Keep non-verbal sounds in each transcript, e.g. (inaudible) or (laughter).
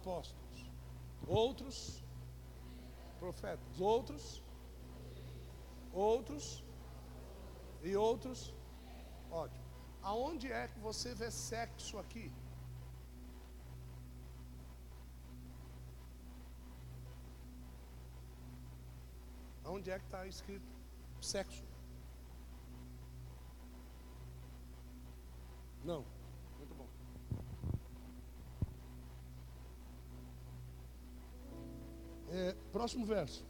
apóstolos, outros profetas, outros, outros e outros. Ótimo. Aonde é que você vê sexo aqui? Aonde é que está escrito sexo? Não. Próximo verso.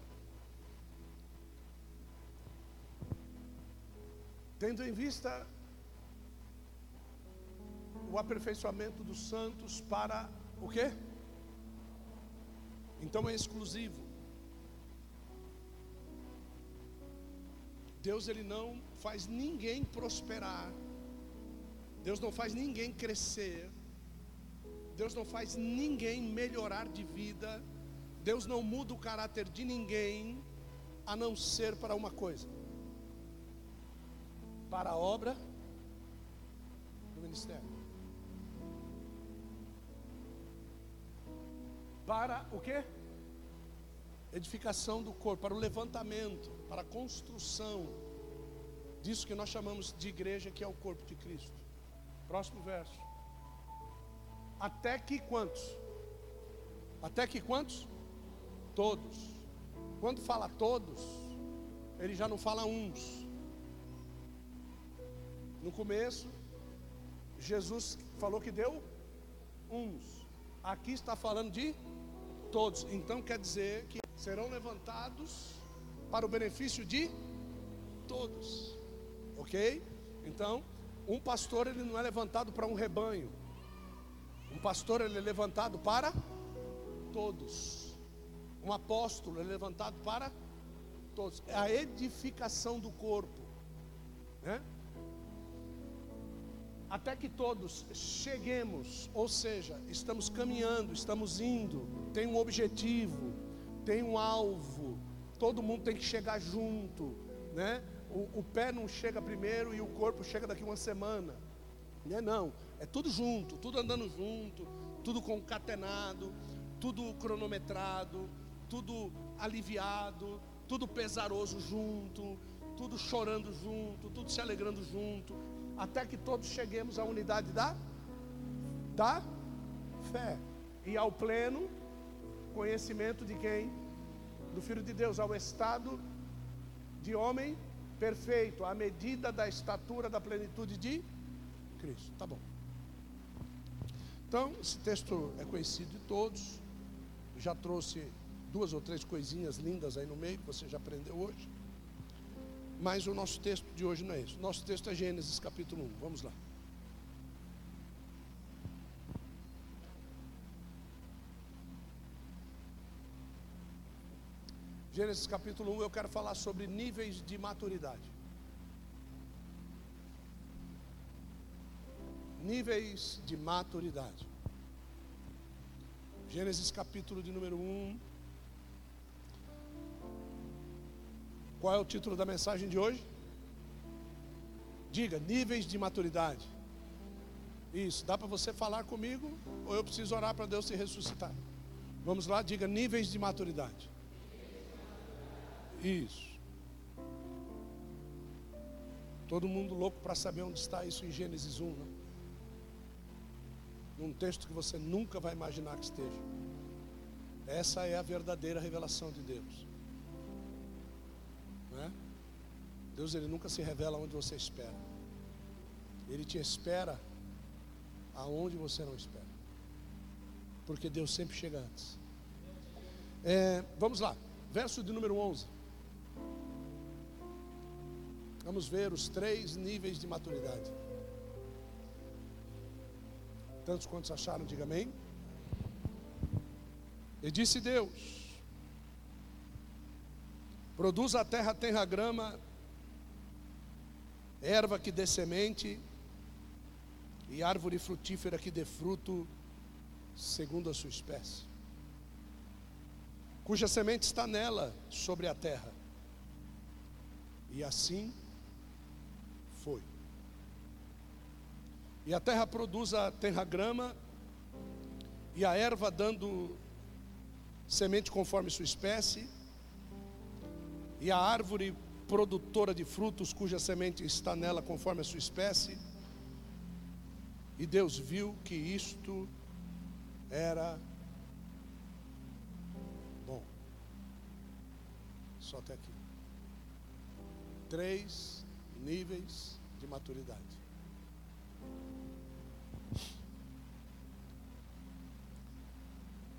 Tendo em vista o aperfeiçoamento dos santos para o quê? Então é exclusivo. Deus ele não faz ninguém prosperar. Deus não faz ninguém crescer. Deus não faz ninguém melhorar de vida. Deus não muda o caráter de ninguém a não ser para uma coisa. Para a obra do ministério. Para o quê? Edificação do corpo, para o levantamento, para a construção disso que nós chamamos de igreja, que é o corpo de Cristo. Próximo verso. Até que quantos? Até que quantos? Todos. Quando fala todos, ele já não fala uns. No começo, Jesus falou que deu uns. Aqui está falando de todos. Então quer dizer que serão levantados para o benefício de todos. OK? Então, um pastor ele não é levantado para um rebanho. Um pastor ele é levantado para todos. Um apóstolo é levantado para todos. É a edificação do corpo, né? Até que todos cheguemos, ou seja, estamos caminhando, estamos indo, tem um objetivo, tem um alvo, todo mundo tem que chegar junto, né? O, o pé não chega primeiro e o corpo chega daqui uma semana. Né? Não, é tudo junto, tudo andando junto, tudo concatenado, tudo cronometrado, tudo aliviado, tudo pesaroso junto, tudo chorando junto, tudo se alegrando junto, até que todos cheguemos à unidade da da fé e ao pleno conhecimento de quem? Do Filho de Deus, ao estado de homem perfeito, à medida da estatura da plenitude de Cristo. Tá bom. Então, esse texto é conhecido de todos. Já trouxe duas ou três coisinhas lindas aí no meio que você já aprendeu hoje. Mas o nosso texto de hoje não é isso. Nosso texto é Gênesis capítulo 1. Vamos lá. Gênesis capítulo 1, eu quero falar sobre níveis de maturidade. Níveis de maturidade. Gênesis capítulo de número 1. Qual é o título da mensagem de hoje? Diga, níveis de maturidade. Isso, dá para você falar comigo ou eu preciso orar para Deus se ressuscitar? Vamos lá, diga níveis de maturidade. Isso. Todo mundo louco para saber onde está isso em Gênesis 1, né? Num texto que você nunca vai imaginar que esteja. Essa é a verdadeira revelação de Deus. Não é? Deus ele nunca se revela onde você espera. Ele te espera aonde você não espera. Porque Deus sempre chega antes. É, vamos lá, verso de número 11. Vamos ver os três níveis de maturidade. Tantos quantos acharam, diga amém. E disse Deus: Produz a terra, terra grama, erva que dê semente, e árvore frutífera que dê fruto, segundo a sua espécie, cuja semente está nela, sobre a terra. E assim foi. E a terra produz a terra grama, e a erva dando semente conforme sua espécie, e a árvore produtora de frutos cuja semente está nela conforme a sua espécie. E Deus viu que isto era bom. Só até aqui. Três níveis de maturidade.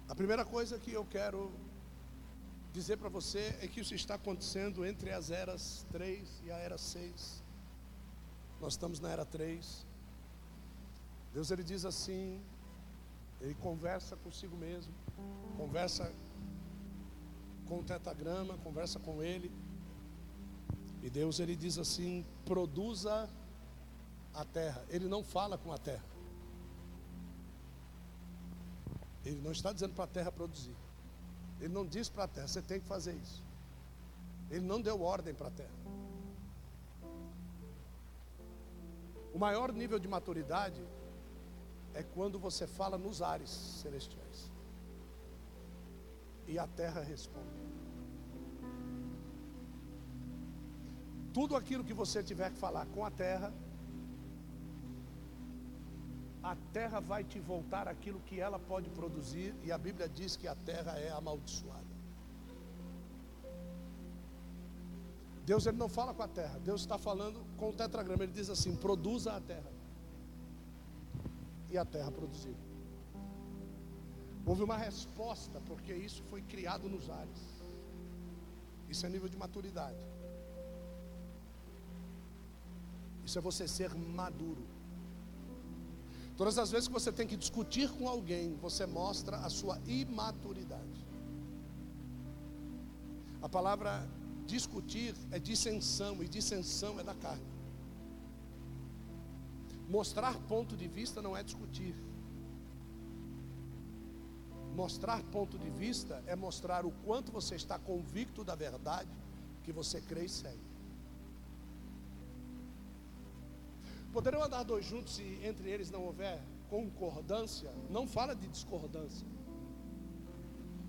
A primeira coisa que eu quero dizer para você é que isso está acontecendo entre as eras 3 e a era 6. Nós estamos na era 3. Deus ele diz assim, ele conversa consigo mesmo, conversa com o tetagrama, conversa com ele. E Deus ele diz assim: produza a terra. Ele não fala com a terra. Ele não está dizendo para a terra produzir. Ele não diz para a terra, você tem que fazer isso. Ele não deu ordem para a terra. O maior nível de maturidade é quando você fala nos ares celestiais. E a terra responde. Tudo aquilo que você tiver que falar com a terra, a terra vai te voltar aquilo que ela pode produzir, e a Bíblia diz que a terra é amaldiçoada. Deus ele não fala com a terra, Deus está falando com o tetragrama, ele diz assim: produza a terra. E a terra produziu. Houve uma resposta, porque isso foi criado nos ares. Isso é nível de maturidade. Isso é você ser maduro. Todas as vezes que você tem que discutir com alguém, você mostra a sua imaturidade. A palavra discutir é dissensão, e dissensão é da carne. Mostrar ponto de vista não é discutir. Mostrar ponto de vista é mostrar o quanto você está convicto da verdade que você crê e segue. Poderão andar dois juntos se entre eles não houver concordância? Não fala de discordância.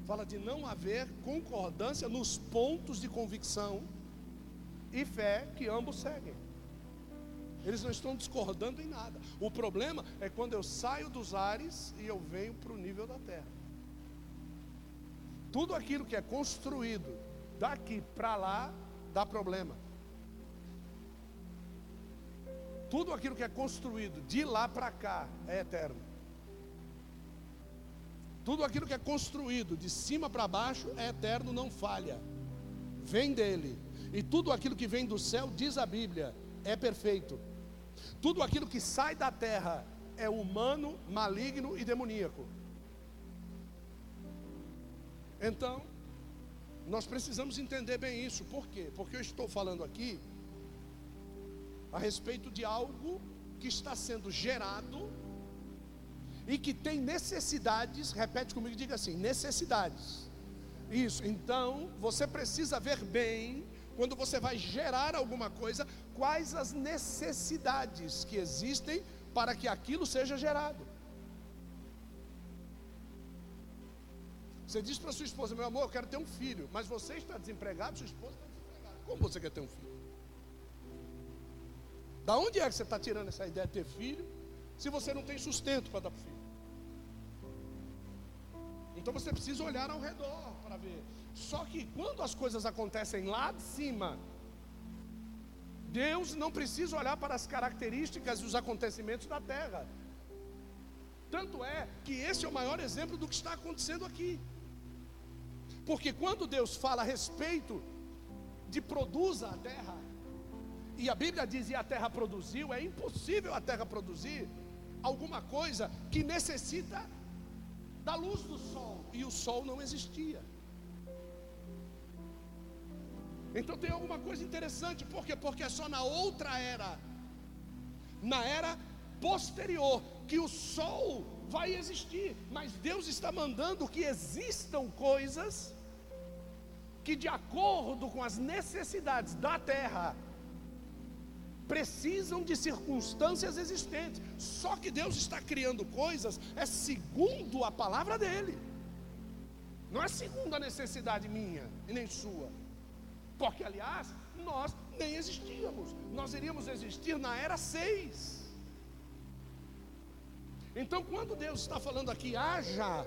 Fala de não haver concordância nos pontos de convicção e fé que ambos seguem. Eles não estão discordando em nada. O problema é quando eu saio dos ares e eu venho para o nível da terra. Tudo aquilo que é construído daqui para lá dá problema. Tudo aquilo que é construído de lá para cá é eterno. Tudo aquilo que é construído de cima para baixo é eterno, não falha. Vem dele. E tudo aquilo que vem do céu, diz a Bíblia, é perfeito. Tudo aquilo que sai da terra é humano, maligno e demoníaco. Então, nós precisamos entender bem isso. Por quê? Porque eu estou falando aqui a respeito de algo que está sendo gerado e que tem necessidades, repete comigo, diga assim: necessidades. Isso, então você precisa ver bem, quando você vai gerar alguma coisa, quais as necessidades que existem para que aquilo seja gerado. Você diz para sua esposa: Meu amor, eu quero ter um filho, mas você está desempregado, sua esposa está desempregada. Como você quer ter um filho? Da onde é que você está tirando essa ideia de ter filho, se você não tem sustento para dar para o filho? Então você precisa olhar ao redor para ver. Só que quando as coisas acontecem lá de cima, Deus não precisa olhar para as características e os acontecimentos da terra. Tanto é que esse é o maior exemplo do que está acontecendo aqui. Porque quando Deus fala a respeito de produza a terra, e a Bíblia diz e a terra produziu, é impossível a terra produzir alguma coisa que necessita da luz do sol, e o sol não existia. Então tem alguma coisa interessante, por quê? Porque é só na outra era, na era posterior, que o sol vai existir, mas Deus está mandando que existam coisas que, de acordo com as necessidades da terra, precisam de circunstâncias existentes. Só que Deus está criando coisas é segundo a palavra dele. Não é segundo a necessidade minha e nem sua. Porque aliás, nós nem existíamos. Nós iríamos existir na era 6. Então, quando Deus está falando aqui, haja,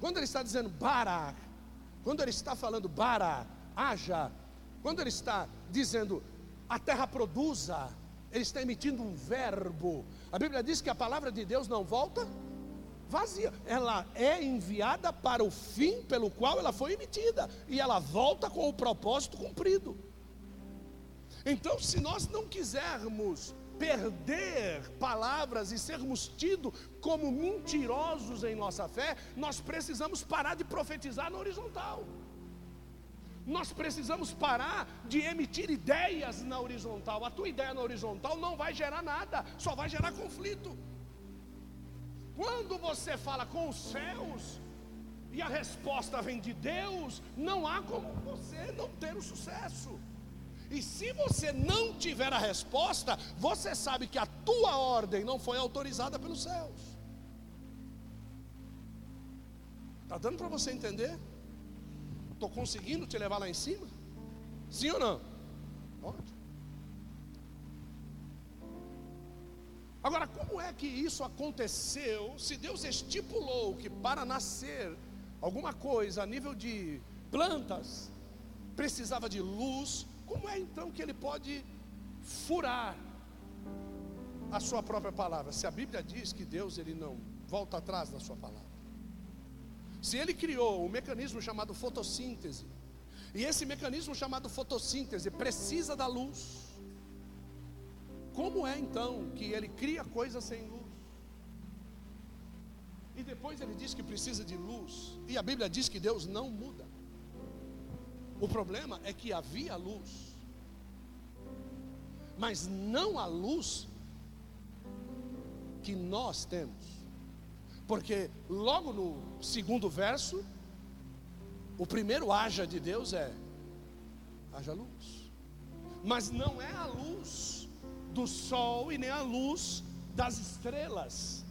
quando Ele está dizendo bara, quando Ele está falando bara, haja, quando Ele está dizendo a terra produza, Ele está emitindo um verbo. A Bíblia diz que a palavra de Deus não volta vazia, ela é enviada para o fim pelo qual ela foi emitida, e ela volta com o propósito cumprido. Então, se nós não quisermos perder palavras e sermos tidos como mentirosos em nossa fé, nós precisamos parar de profetizar na horizontal. Nós precisamos parar de emitir ideias na horizontal. A tua ideia na horizontal não vai gerar nada, só vai gerar conflito. Quando você fala com os céus e a resposta vem de Deus, não há como você não ter o sucesso. E se você não tiver a resposta, você sabe que a tua ordem não foi autorizada pelos céus. Está dando para você entender? Estou conseguindo te levar lá em cima? Sim ou não? Pode. Agora, como é que isso aconteceu? Se Deus estipulou que para nascer alguma coisa a nível de plantas precisava de luz, como é então que ele pode furar a sua própria palavra? Se a Bíblia diz que Deus ele não volta atrás da sua palavra. Se ele criou um mecanismo chamado fotossíntese, e esse mecanismo chamado fotossíntese precisa da luz, como é então que ele cria coisas sem luz? E depois ele diz que precisa de luz, e a Bíblia diz que Deus não muda. O problema é que havia luz, mas não a luz que nós temos. Porque logo no segundo verso, o primeiro haja de Deus é haja luz. Mas não é a luz do sol e nem a luz das estrelas.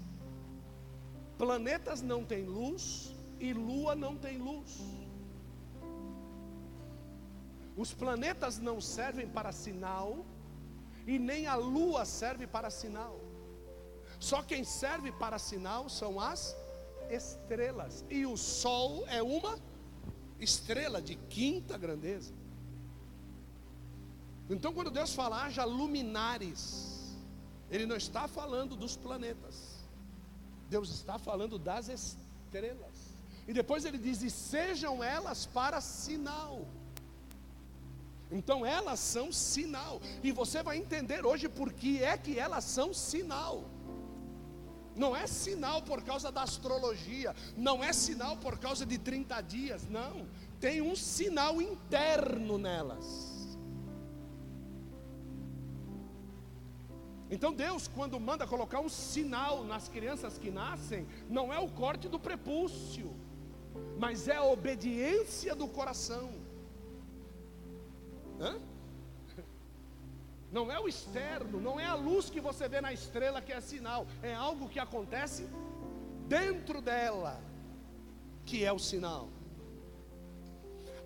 Planetas não têm luz e lua não tem luz. Os planetas não servem para sinal e nem a lua serve para sinal. Só quem serve para sinal são as estrelas. E o sol é uma estrela de quinta grandeza. Então, quando Deus fala, haja luminares, Ele não está falando dos planetas, Deus está falando das estrelas. E depois Ele diz: e sejam elas para sinal. Então elas são sinal. E você vai entender hoje por que é que elas são sinal. Não é sinal por causa da astrologia, não é sinal por causa de 30 dias, não. Tem um sinal interno nelas. Então Deus, quando manda colocar um sinal nas crianças que nascem, não é o corte do prepúcio, mas é a obediência do coração. Hã? Não é o externo, não é a luz que você vê na estrela que é sinal, é algo que acontece dentro dela, que é o sinal.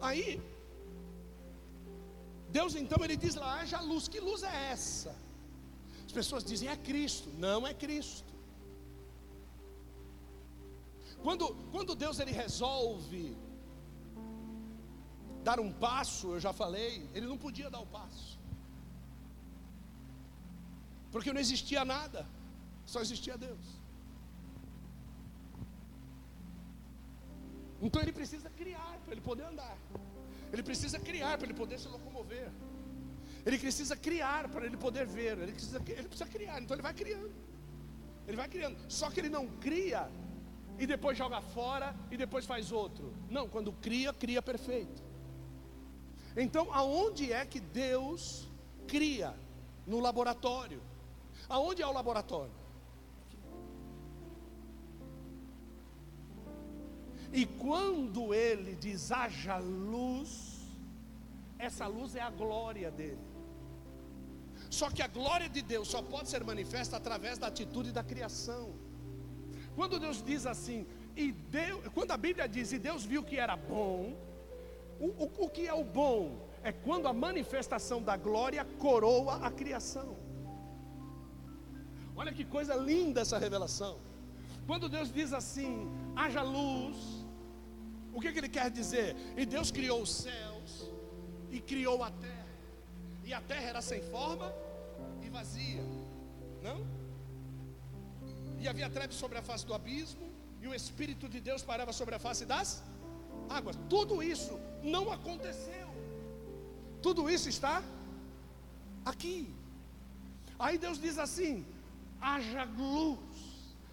Aí, Deus então ele diz lá: haja luz, que luz é essa? As pessoas dizem: é Cristo, não é Cristo. Quando, quando Deus ele resolve dar um passo, eu já falei, ele não podia dar o passo. Porque não existia nada, só existia Deus. Então ele precisa criar para ele poder andar. Ele precisa criar para ele poder se locomover. Ele precisa criar para ele poder ver. Ele precisa, ele precisa criar, então ele vai criando. Ele vai criando. Só que ele não cria e depois joga fora e depois faz outro. Não, quando cria, cria perfeito. Então, aonde é que Deus cria? No laboratório. Aonde é o laboratório? E quando ele diz haja luz, essa luz é a glória dele. Só que a glória de Deus só pode ser manifesta através da atitude da criação. Quando Deus diz assim, e Deus, quando a Bíblia diz, e Deus viu que era bom, o, o, o que é o bom? É quando a manifestação da glória coroa a criação. Olha que coisa linda essa revelação. Quando Deus diz assim, haja luz, o que, que Ele quer dizer? E Deus criou os céus e criou a terra, e a terra era sem forma e vazia, não? E havia trevas sobre a face do abismo, e o Espírito de Deus parava sobre a face das águas. Tudo isso não aconteceu, tudo isso está aqui. Aí Deus diz assim: haja luz.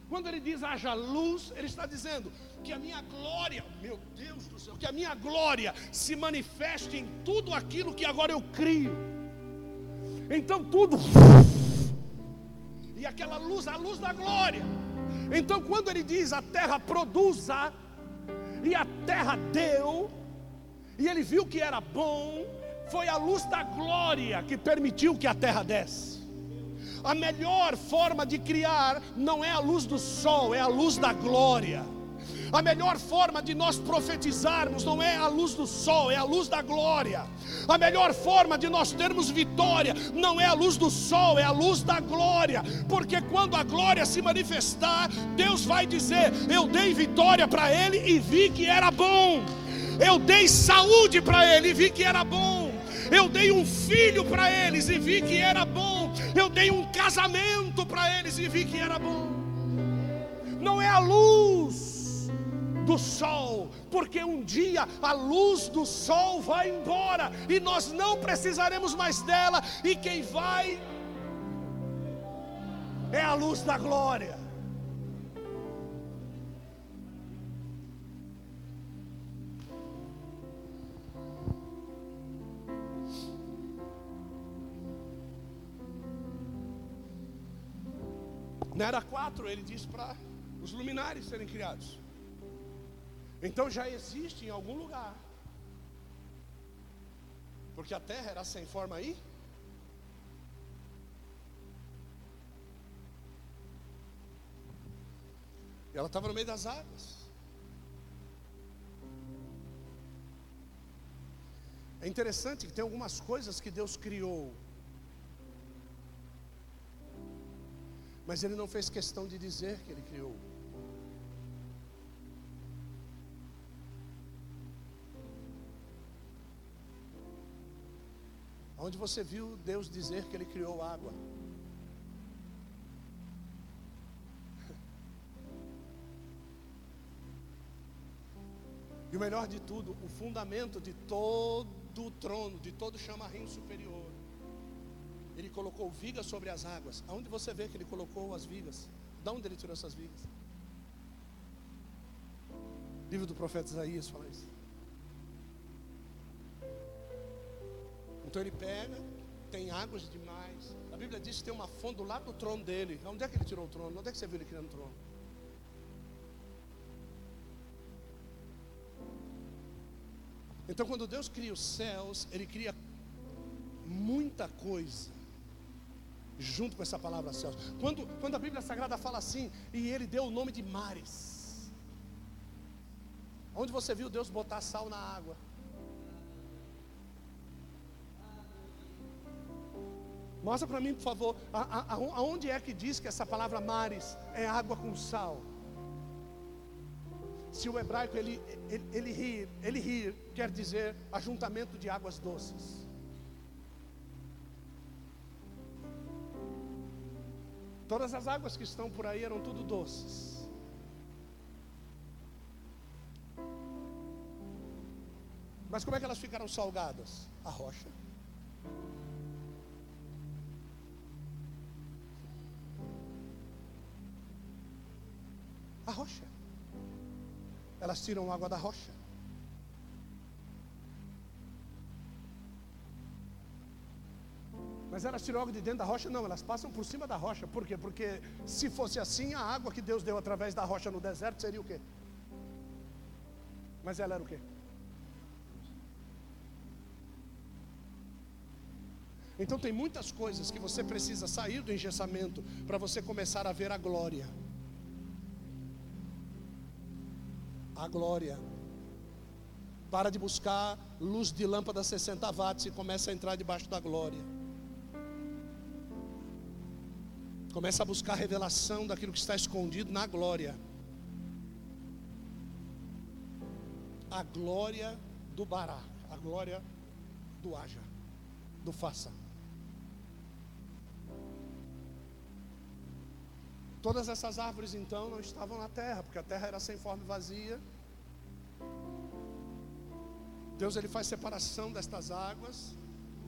Quando ele diz haja luz, ele está dizendo que a minha glória, meu Deus do céu, que a minha glória se manifeste em tudo aquilo que agora eu crio. Então tudo e aquela luz, a luz da glória. Então quando ele diz a terra produza e a terra deu, e ele viu que era bom, foi a luz da glória que permitiu que a terra desse. A melhor forma de criar não é a luz do sol, é a luz da glória. A melhor forma de nós profetizarmos não é a luz do sol, é a luz da glória. A melhor forma de nós termos vitória não é a luz do sol, é a luz da glória. Porque quando a glória se manifestar, Deus vai dizer: Eu dei vitória para ele e vi que era bom. Eu dei saúde para ele e vi que era bom. Eu dei um filho para eles e vi que era bom. Eu dei um casamento para eles e vi que era bom. Não é a luz do sol, porque um dia a luz do sol vai embora e nós não precisaremos mais dela, e quem vai é a luz da glória. Na era 4, ele diz para os luminares serem criados. Então já existe em algum lugar. Porque a terra era sem forma aí. E ela estava no meio das águas. É interessante que tem algumas coisas que Deus criou. Mas Ele não fez questão de dizer que Ele criou. Onde você viu Deus dizer que Ele criou água? (laughs) E o melhor de tudo, o fundamento de todo o trono, de todo o chamarrim superior. Ele colocou vigas sobre as águas. Aonde você vê que ele colocou as vigas? De onde ele tirou essas vigas? Livro do profeta Isaías fala isso. Então ele pega, tem águas demais. A Bíblia diz que tem uma fonte do lado do trono dele. Onde é que ele tirou o trono? Onde é que você viu ele criando o trono? Então, quando Deus cria os céus, Ele cria muita coisa junto com essa palavra céus. Quando, quando a Bíblia Sagrada fala assim, e Ele deu o nome de mares. Onde você viu Deus botar sal na água? Mostra para mim, por favor, aonde é que diz que essa palavra mares é água com sal? Se o hebraico ele, ele, ele rir, ele rir quer dizer ajuntamento de águas doces. Todas as águas que estão por aí eram tudo doces. Mas como é que elas ficaram salgadas? A rocha. A rocha. Elas tiram água da rocha. Mas elas tiram água de dentro da rocha? Não, elas passam por cima da rocha. Por quê? Porque se fosse assim, a água que Deus deu através da rocha no deserto seria o quê? Mas ela era o quê? Então tem muitas coisas que você precisa sair do engessamento para você começar a ver a glória. A glória. Para de buscar luz de lâmpada 60 watts e começa a entrar debaixo da glória. Começa a buscar a revelação daquilo que está escondido na glória. A glória do Bará, a glória do Haja, do Faça. Todas essas árvores então não estavam na terra, porque a terra era sem forma e vazia. Deus ele faz separação destas águas,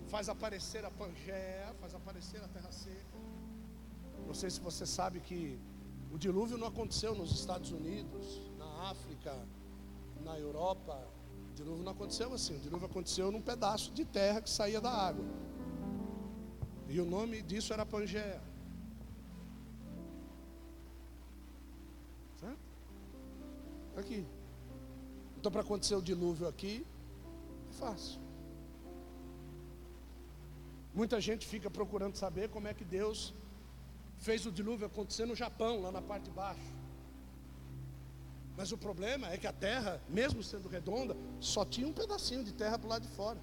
faz aparecer a Pangeia, faz aparecer a terra seca. Não sei se você sabe que o dilúvio não aconteceu nos Estados Unidos, na África, na Europa. O dilúvio não aconteceu assim. O dilúvio aconteceu num pedaço de terra que saía da água. E o nome disso era Pangeia. Aqui. Então, para acontecer o dilúvio aqui, é fácil. Muita gente fica procurando saber como é que Deus fez o dilúvio acontecer no Japão, lá na parte de baixo. Mas o problema é que a terra, mesmo sendo redonda, só tinha um pedacinho de terra para o lado de fora.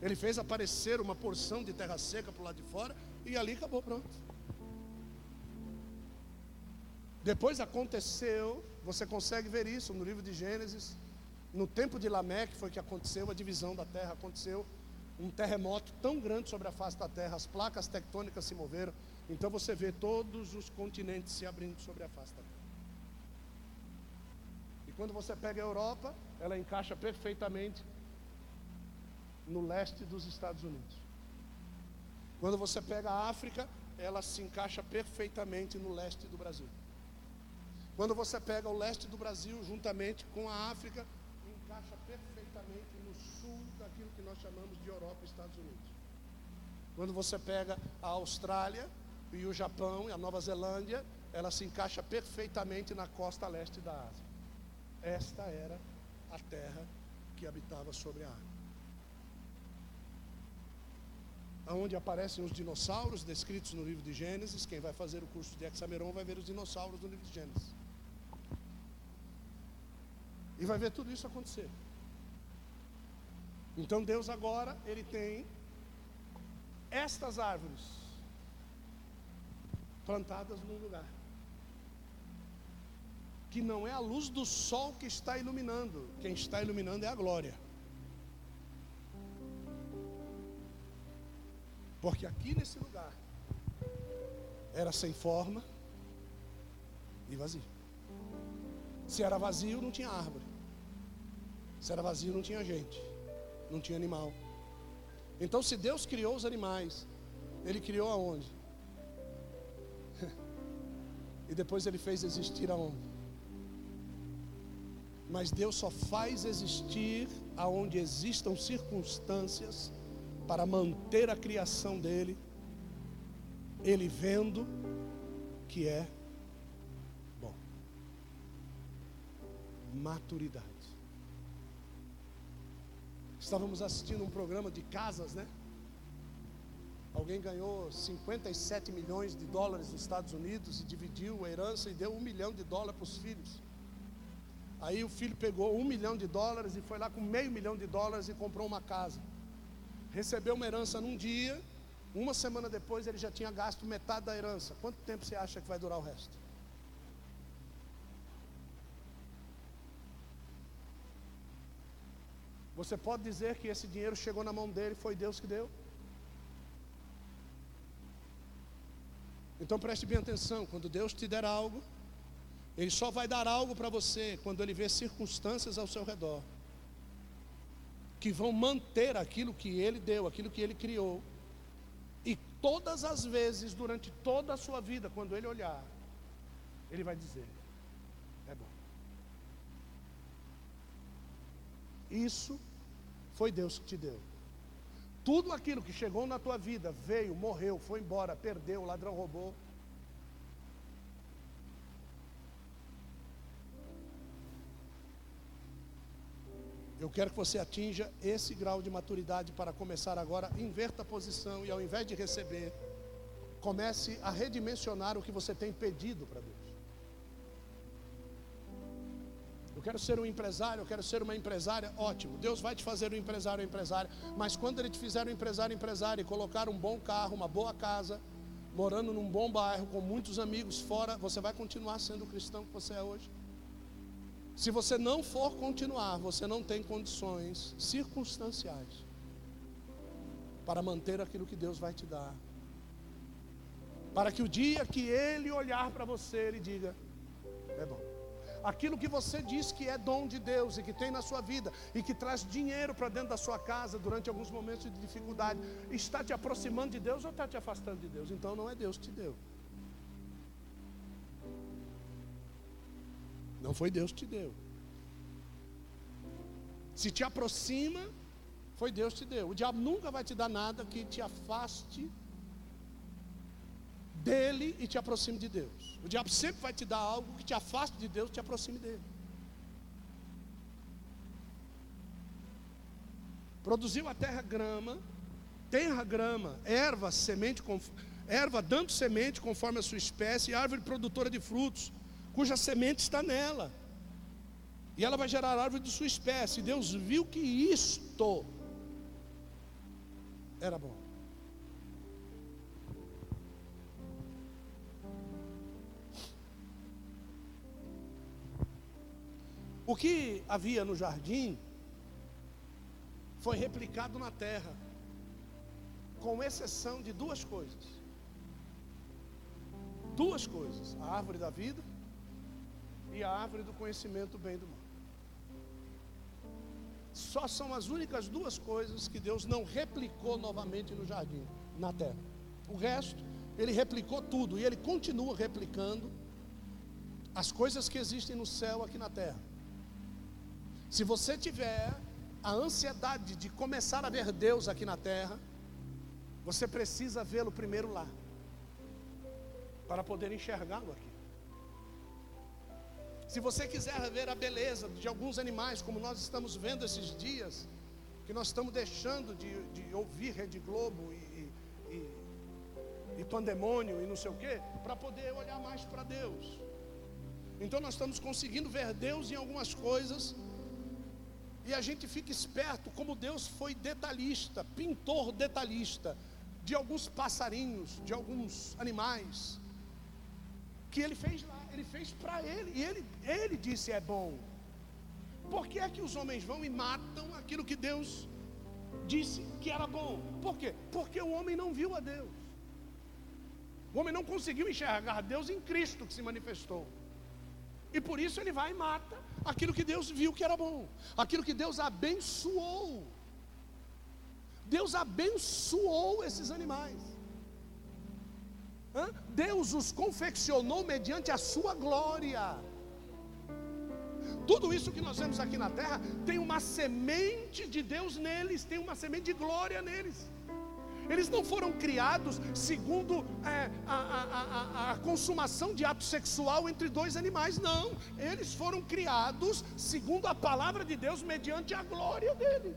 Ele fez aparecer uma porção de terra seca para o lado de fora e ali acabou, pronto. Depois aconteceu, você consegue ver isso no livro de Gênesis. No tempo de Lameque foi que aconteceu a divisão da terra, aconteceu um terremoto tão grande sobre a face da terra, as placas tectônicas se moveram. Então você vê todos os continentes se abrindo sobre a face da terra. E quando você pega a Europa, ela encaixa perfeitamente no leste dos Estados Unidos. Quando você pega a África, ela se encaixa perfeitamente no leste do Brasil. Quando você pega o leste do Brasil juntamente com a África, encaixa perfeitamente no sul daquilo que nós chamamos de Europa e Estados Unidos. Quando você pega a Austrália e o Japão e a Nova Zelândia, ela se encaixa perfeitamente na costa leste da Ásia. Esta era a terra que habitava sobre a água. Onde aparecem os dinossauros descritos no livro de Gênesis. Quem vai fazer o curso de Hexameron vai ver os dinossauros no livro de Gênesis. E vai ver tudo isso acontecer. Então Deus agora, Ele tem estas árvores plantadas num lugar. Que não é a luz do sol que está iluminando, quem está iluminando é a glória. Porque aqui nesse lugar era sem forma e vazio. Se era vazio, não tinha árvore. Se era vazio, não tinha gente, não tinha animal. Então, se Deus criou os animais, Ele criou aonde? E depois Ele fez existir aonde? Mas Deus só faz existir aonde existam circunstâncias para manter a criação dele, Ele vendo que é bom. Maturidade. Estávamos assistindo um programa de casas, né? Alguém ganhou 57 milhões de dólares nos Estados Unidos e dividiu a herança e deu um milhão de dólares para os filhos. Aí o filho pegou um milhão de dólares e foi lá com meio milhão de dólares e comprou uma casa. Recebeu uma herança num dia, uma semana depois ele já tinha gasto metade da herança. Quanto tempo você acha que vai durar o resto? Você pode dizer que esse dinheiro chegou na mão dele, foi Deus que deu? Então preste bem atenção: quando Deus te der algo, Ele só vai dar algo para você quando Ele vê circunstâncias ao seu redor que vão manter aquilo que Ele deu, aquilo que Ele criou. E todas as vezes, durante toda a sua vida, quando Ele olhar, Ele vai dizer: É bom. Isso foi Deus que te deu. Tudo aquilo que chegou na tua vida, veio, morreu, foi embora, perdeu, o ladrão roubou. Eu quero que você atinja esse grau de maturidade para começar agora, inverta a posição e ao invés de receber, comece a redimensionar o que você tem pedido para Deus. Eu quero ser um empresário, eu quero ser uma empresária, ótimo. Deus vai te fazer um empresário empresária, mas quando Ele te fizer um empresário empresária e colocar um bom carro, uma boa casa, morando num bom bairro, com muitos amigos fora, você vai continuar sendo o cristão que você é hoje? Se você não for continuar, você não tem condições circunstanciais para manter aquilo que Deus vai te dar. Para que o dia que Ele olhar para você, Ele diga: é bom. Aquilo que você diz que é dom de Deus e que tem na sua vida e que traz dinheiro para dentro da sua casa durante alguns momentos de dificuldade, está te aproximando de Deus ou está te afastando de Deus? Então não é Deus que te deu. Não foi Deus que te deu. Se te aproxima, foi Deus que te deu. O diabo nunca vai te dar nada que te afaste dele e te aproxime de Deus. O diabo sempre vai te dar algo que te afaste de Deus e te aproxime dele. Produziu a terra grama, terra grama, erva, semente, erva dando semente conforme a sua espécie, árvore produtora de frutos cuja semente está nela. E ela vai gerar árvore de sua espécie. E Deus viu que isto era bom. O que havia no jardim foi replicado na terra, com exceção de duas coisas. Duas coisas: a árvore da vida e a árvore do conhecimento do bem e do mal. Só são as únicas duas coisas que Deus não replicou novamente no jardim, na terra. O resto, ele replicou tudo e ele continua replicando as coisas que existem no céu aqui na terra. Se você tiver a ansiedade de começar a ver Deus aqui na terra, você precisa vê-lo primeiro lá, para poder enxergá-lo aqui. Se você quiser ver a beleza de alguns animais, como nós estamos vendo esses dias, que nós estamos deixando de, de ouvir Rede Globo e, e, e pandemônio e não sei o quê, para poder olhar mais para Deus. Então nós estamos conseguindo ver Deus em algumas coisas, e a gente fica esperto como Deus foi detalhista, pintor detalhista, de alguns passarinhos, de alguns animais, que ele fez lá ele fez para ele, e ele, ele disse é bom. Por que é que os homens vão e matam aquilo que Deus disse que era bom? Por quê? Porque o homem não viu a Deus. O homem não conseguiu enxergar Deus em Cristo que se manifestou. E por isso ele vai e mata aquilo que Deus viu que era bom, aquilo que Deus abençoou. Deus abençoou esses animais. Deus os confeccionou mediante a sua glória. Tudo isso que nós vemos aqui na terra tem uma semente de Deus neles, tem uma semente de glória neles. Eles não foram criados segundo é, a, a, a, a, consumação de ato sexual entre dois animais, não. Eles foram criados segundo a palavra de Deus, mediante a glória dele.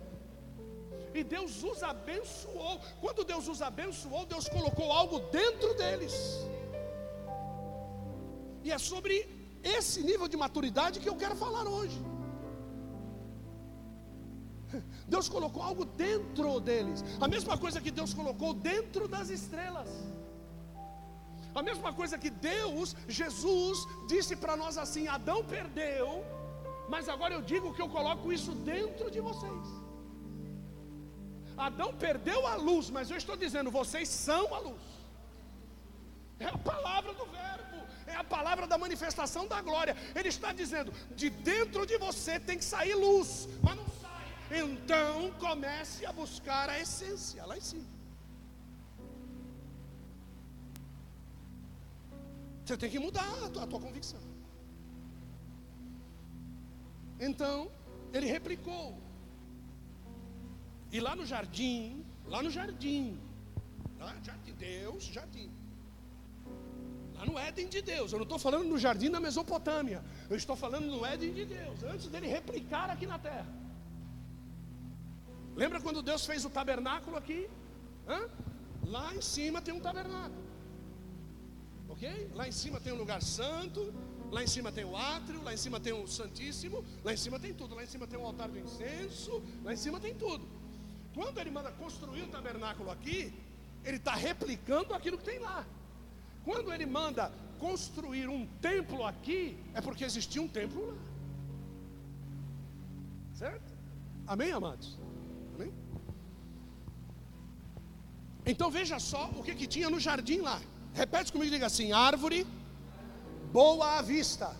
E Deus os abençoou. Quando Deus os abençoou, Deus colocou algo dentro deles. E é sobre esse nível de maturidade que eu quero falar hoje. Deus colocou algo dentro deles. A mesma coisa que Deus colocou dentro das estrelas. A mesma coisa que Deus, Jesus, disse para nós assim: Adão perdeu, mas agora eu digo que eu coloco isso dentro de vocês. Adão perdeu a luz, mas eu estou dizendo, vocês são a luz. É a palavra do verbo, é a palavra da manifestação da glória. Ele está dizendo: de dentro de você tem que sair luz, mas não. Então comece a buscar a essência lá em cima. Você tem que mudar a tua, a tua convicção. Então, ele replicou: e lá no jardim, lá no jardim, lá de Deus, jardim. Lá no Éden de Deus. Eu não estou falando no jardim da Mesopotâmia. Eu estou falando no Éden de Deus, antes dele replicar aqui na terra. Lembra quando Deus fez o tabernáculo aqui? Hã? Lá em cima tem um tabernáculo. Ok? Lá em cima tem um lugar santo. Lá em cima tem o átrio. Lá em cima tem o Santíssimo. Lá em cima tem tudo. Lá em cima tem o altar do incenso. Lá em cima tem tudo. Quando ele manda construir o tabernáculo aqui, ele está replicando aquilo que tem lá. Quando ele manda construir um templo aqui, é porque existia um templo lá. Certo? Amém, amados? Então veja só o que, que tinha no jardim lá. Repete comigo, diga assim: árvore boa à vista.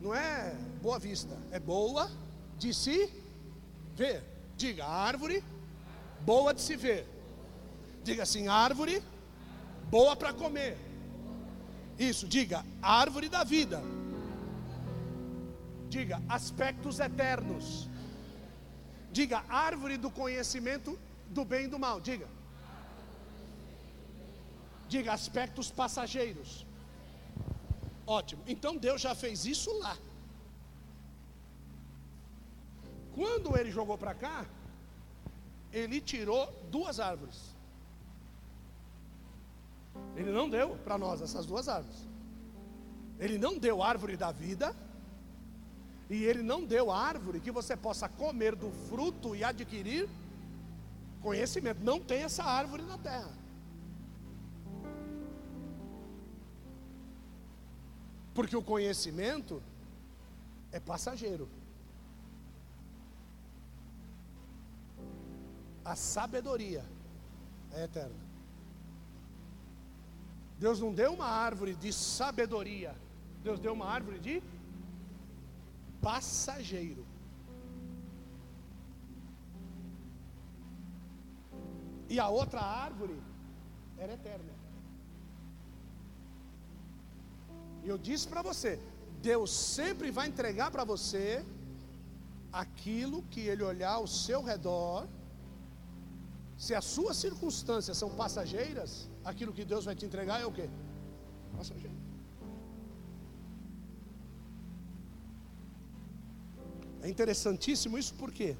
Não é boa vista, é boa de se ver. Diga árvore boa de se ver. Diga assim: árvore boa para comer. Isso, diga árvore da vida. Diga aspectos eternos. Diga árvore do conhecimento do bem e do mal. Diga. Diga aspectos passageiros. Ótimo. Então Deus já fez isso lá. Quando ele jogou para cá, ele tirou duas árvores. Ele não deu para nós essas duas árvores. Ele não deu árvore da vida. E ele não deu árvore que você possa comer do fruto e adquirir conhecimento. Não tem essa árvore na terra. Porque o conhecimento é passageiro. A sabedoria é eterna. Deus não deu uma árvore de sabedoria, Deus deu uma árvore de passageiro. E a outra árvore era eterna. E eu disse para você: Deus sempre vai entregar para você aquilo que Ele olhar ao seu redor. Se as suas circunstâncias são passageiras, aquilo que Deus vai te entregar é o que? Passageiro. É interessantíssimo isso por quê?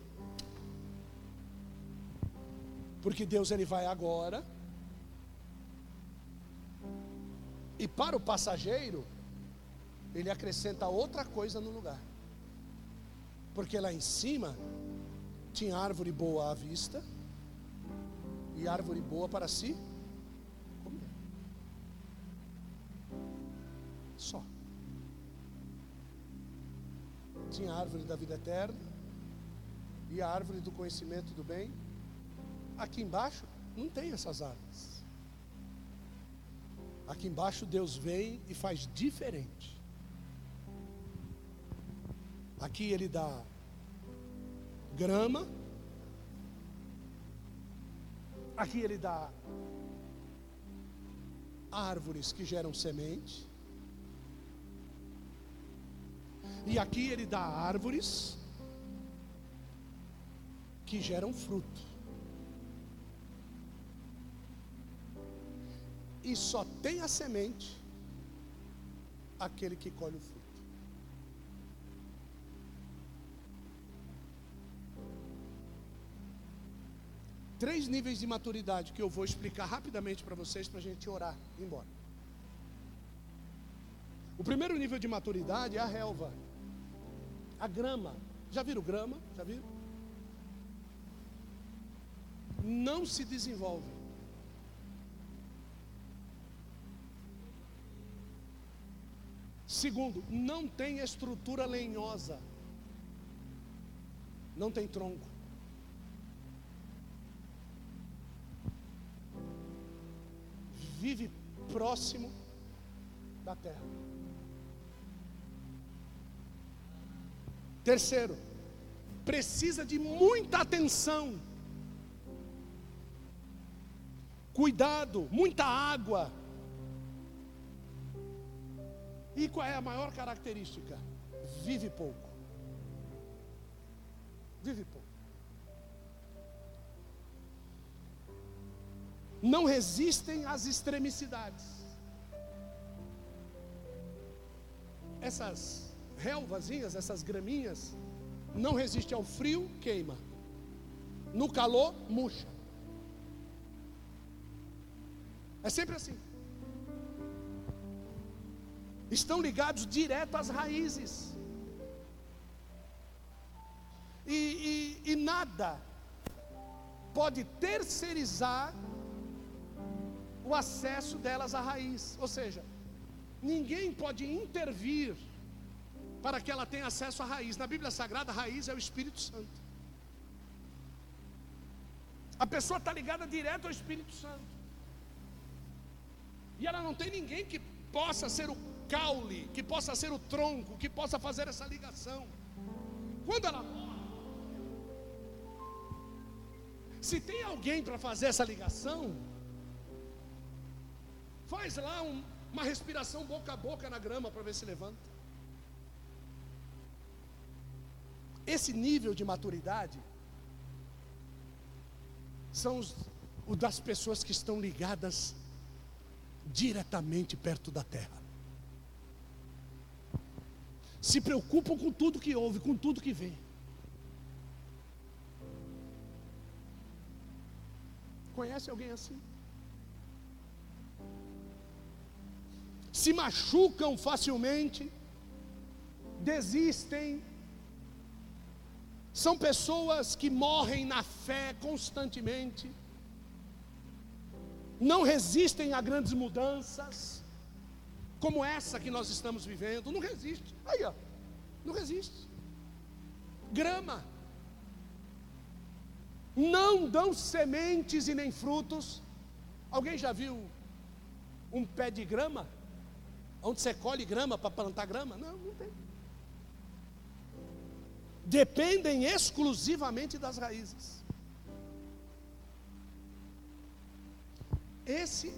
Porque Deus ele vai agora e para o passageiro ele acrescenta outra coisa no lugar. Porque lá em cima tinha árvore boa à vista e árvore boa para si comer. Só. Tinha a árvore da vida eterna e a árvore do conhecimento do bem. Aqui embaixo não tem essas árvores. Aqui embaixo Deus vem e faz diferente. Aqui ele dá grama. Aqui ele dá árvores que geram semente. E aqui ele dá árvores que geram fruto. E só tem a semente aquele que colhe o fruto. Três níveis de maturidade que eu vou explicar rapidamente para vocês para a gente orar e ir embora. O primeiro nível de maturidade é a relva, a grama. Já viram grama? Já viram? Não se desenvolve. Segundo, não tem estrutura lenhosa. Não tem tronco. Vive próximo da terra. Terceiro, precisa de muita atenção, cuidado, muita água. E qual é a maior característica? Vive pouco. Vive pouco. Não resistem às extremicidades. Essas relvazinhas, essas graminhas, não resistem ao frio, queima. no calor, murcha. É sempre assim. Estão ligados direto às raízes. E, e, e nada pode terceirizar o acesso delas à raiz. Ou seja, ninguém pode intervir para que ela tenha acesso à raiz. Na Bíblia Sagrada, a raiz é o Espírito Santo. A pessoa está ligada direto ao Espírito Santo. E ela não tem ninguém que possa ser o caule, que possa ser o tronco, que possa fazer essa ligação. Quando ela morre, se tem alguém para fazer essa ligação, faz lá um, uma respiração boca a boca na grama para ver se levanta. Esse nível de maturidade são os, o das pessoas que estão ligadas diretamente perto da terra. Se preocupam com tudo que ouve, com tudo que vê. Conhece alguém assim? Se machucam facilmente, desistem, são pessoas que morrem na fé constantemente, não resistem a grandes mudanças, como essa que nós estamos vivendo, não resiste. Aí, ó, não resiste. Grama. Não dão sementes e nem frutos. Alguém já viu um pé de grama? Onde você colhe grama para plantar grama? Não, não tem dependem exclusivamente das raízes. Esse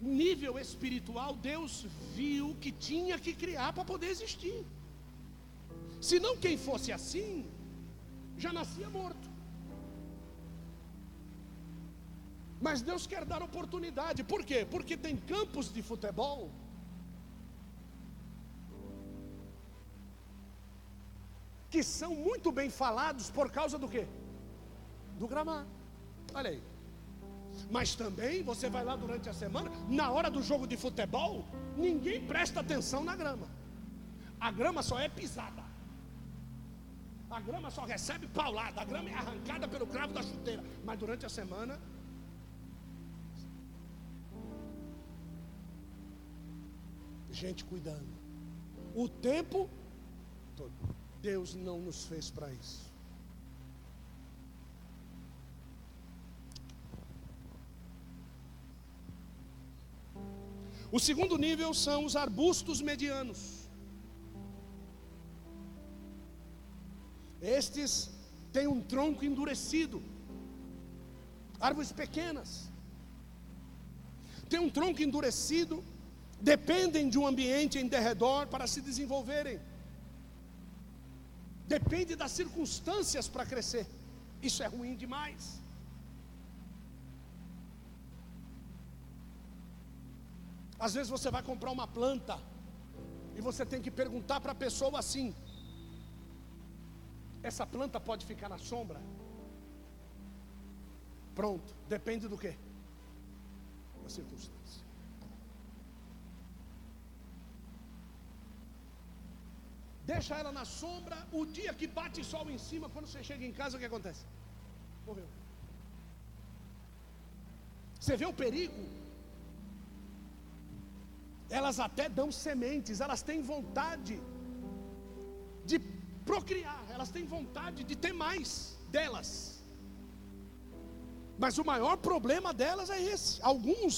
nível espiritual, Deus viu que tinha que criar para poder existir. Senão, quem fosse assim, já nascia morto. Mas Deus quer dar oportunidade, por quê? Porque tem campos de futebol que são muito bem falados por causa do quê? Do gramado. Olha aí. Mas também você vai lá durante a semana, na hora do jogo de futebol, ninguém presta atenção na grama. A grama só é pisada. A grama só recebe paulada. A grama é arrancada pelo cravo da chuteira. Mas durante a semana. Gente cuidando. O tempo todo. Deus não nos fez para isso. O segundo nível são os arbustos medianos. Estes têm um tronco endurecido, árvores pequenas, têm um tronco endurecido, dependem de um ambiente em derredor para se desenvolverem. Depende das circunstâncias para crescer. Isso é ruim demais. Às vezes você vai comprar uma planta e você tem que perguntar para a pessoa assim: essa planta pode ficar na sombra? Pronto, depende do que? Da circunstância. Deixa ela na sombra, o dia que bate sol em cima, quando você chega em casa, o que acontece? Morreu. Você vê o perigo? Elas até dão sementes, elas têm vontade de procriar, elas têm vontade de ter mais delas. Mas o maior problema delas é esse. Alguns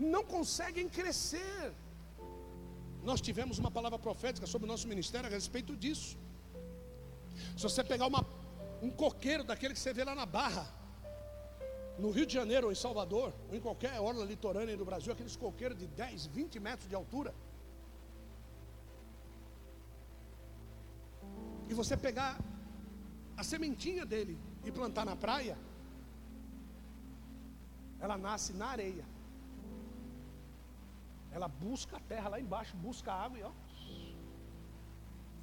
não conseguem crescer. Nós tivemos uma palavra profética sobre o nosso ministério a respeito disso. Se você pegar uma, um coqueiro daquele que você vê lá na Barra, no Rio de Janeiro ou em Salvador, ou em qualquer orla litorânea do Brasil, aqueles coqueiros de 10, 20 metros de altura. E você pegar a sementinha dele e plantar na praia, ela nasce na areia. Ela busca a terra lá embaixo, busca a água e ó.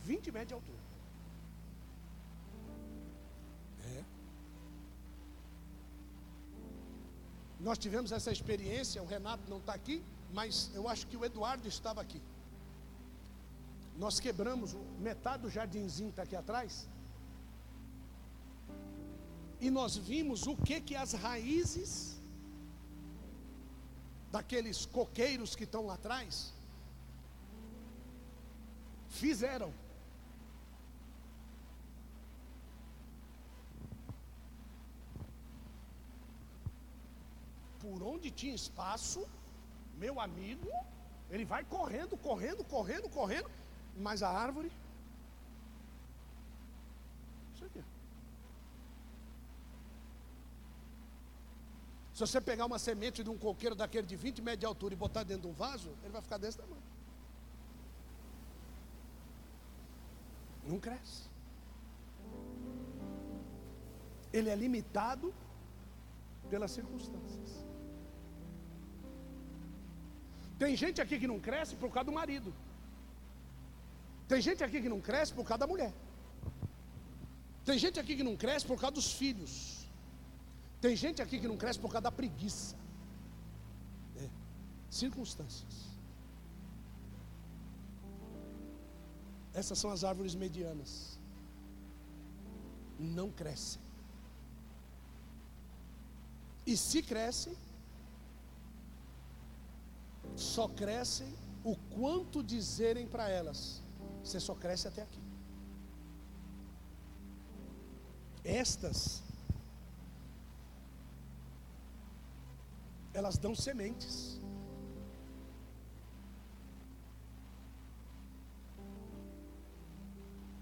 20 metros de altura. É. Nós tivemos essa experiência, o Renato não está aqui, mas eu acho que o Eduardo estava aqui. Nós quebramos metade do jardinzinho está aqui atrás. E nós vimos o que que as raízes daqueles coqueiros que estão lá atrás fizeram. Por onde tinha espaço, meu amigo, ele vai correndo, correndo, correndo, correndo, mas a árvore. Isso aqui. Se você pegar uma semente de um coqueiro daquele de 20 metros de altura e botar dentro de um vaso, ele vai ficar desse tamanho. Não cresce. Ele é limitado pelas circunstâncias. Tem gente aqui que não cresce por causa do marido. Tem gente aqui que não cresce por causa da mulher. Tem gente aqui que não cresce por causa dos filhos. Tem gente aqui que não cresce por causa da preguiça. É. Circunstâncias. Essas são as árvores medianas. Não crescem. E se crescem, só crescem o quanto dizerem para elas: você só cresce até aqui. Estas, elas dão sementes.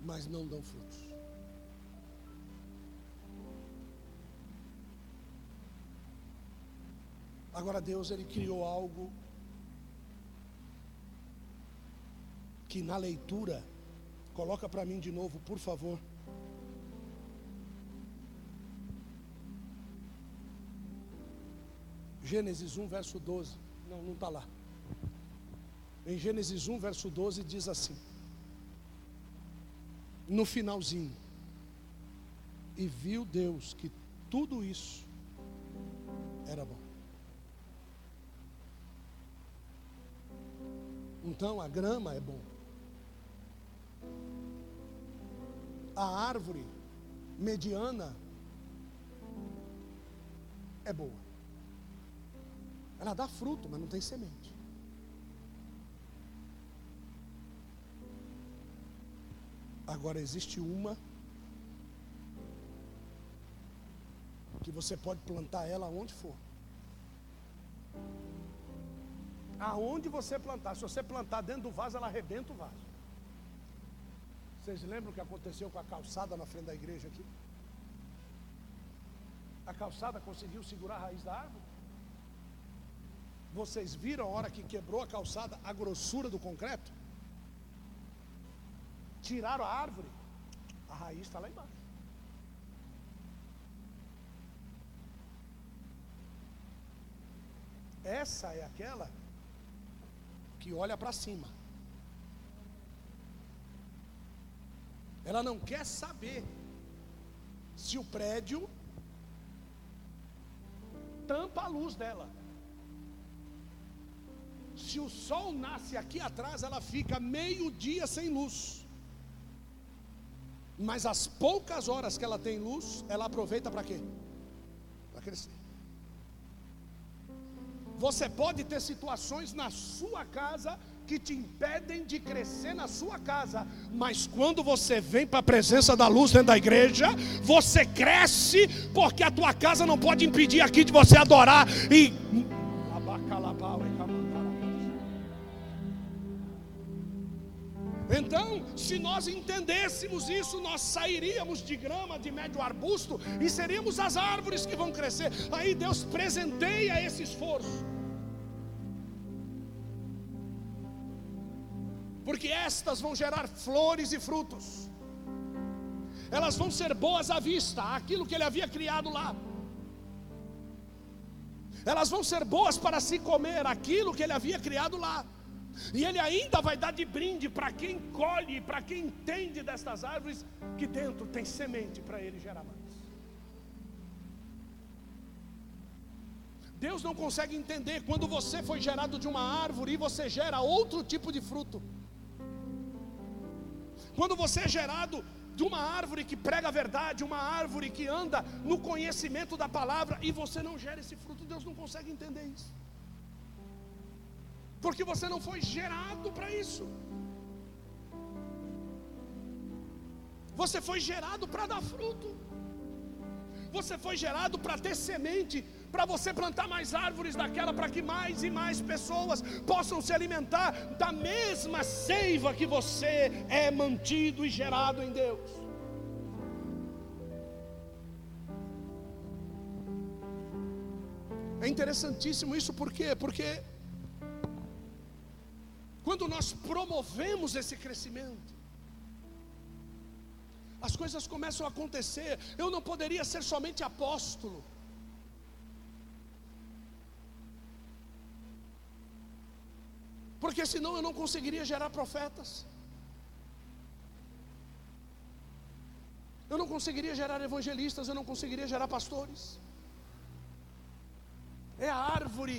Mas não dão frutos. Agora Deus ele criou algo que na leitura, coloca para mim de novo, por favor. Gênesis 1, verso 12. Não, não está lá. Em Gênesis 1, verso 12, diz assim: No finalzinho, e viu Deus que tudo isso era bom. Então a grama é bom. a árvore mediana é boa. Ela dá fruto, mas não tem semente. Agora existe uma que você pode plantar ela onde for. Aonde você plantar, se você plantar dentro do vaso, ela arrebenta o vaso. Vocês lembram o que aconteceu com a calçada na frente da igreja aqui? A calçada conseguiu segurar a raiz da árvore? Vocês viram a hora que quebrou a calçada, a grossura do concreto? Tiraram a árvore, a raiz está lá embaixo. Essa é aquela que olha para cima. Ela não quer saber se o prédio tampa a luz dela. Se o sol nasce aqui atrás, ela fica meio dia sem luz. Mas as poucas horas que ela tem luz, ela aproveita para quê? Para crescer. Você pode ter situações na sua casa que te impedem de crescer na sua casa, mas quando você vem para a presença da luz dentro da igreja, você cresce, porque a tua casa não pode impedir aqui de você adorar e Então, se nós entendêssemos isso, nós sairíamos de grama, de médio arbusto e seríamos as árvores que vão crescer. Aí Deus presenteia esse esforço. porque estas vão gerar flores e frutos. Elas vão ser boas à vista, aquilo que ele havia criado lá. Elas vão ser boas para se comer, aquilo que ele havia criado lá. E ele ainda vai dar de brinde para quem colhe, para quem entende destas árvores, que dentro tem semente para ele gerar mais. Deus não consegue entender quando você foi gerado de uma árvore e você gera outro tipo de fruto. Quando você é gerado de uma árvore que prega a verdade, uma árvore que anda no conhecimento da palavra e você não gera esse fruto, Deus não consegue entender isso. Porque você não foi gerado para isso. Você foi gerado para dar fruto. Você foi gerado para ter semente, para você plantar mais árvores daquela, para que mais e mais pessoas possam se alimentar da mesma seiva que você é mantido e gerado em Deus. É interessantíssimo isso, por quê? Porque quando nós promovemos esse crescimento, as coisas começam a acontecer. Eu não poderia ser somente apóstolo. Porque senão eu não conseguiria gerar profetas. Eu não conseguiria gerar evangelistas, eu não conseguiria gerar pastores. É a árvore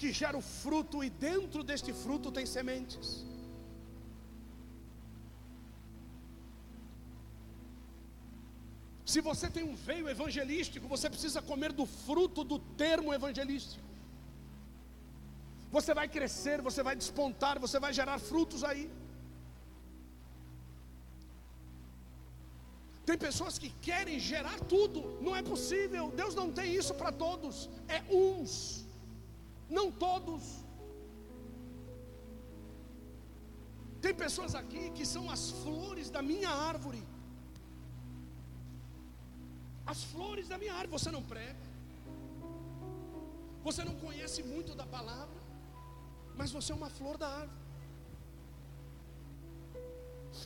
que gera o fruto e dentro deste fruto tem sementes. Se você tem um veio evangelístico, você precisa comer do fruto do termo evangelístico. Você vai crescer, você vai despontar, você vai gerar frutos aí. Tem pessoas que querem gerar tudo, não é possível. Deus não tem isso para todos, é uns, não todos. Tem pessoas aqui que são as flores da minha árvore. As flores da minha árvore, você não prega, você não conhece muito da palavra, mas você é uma flor da árvore.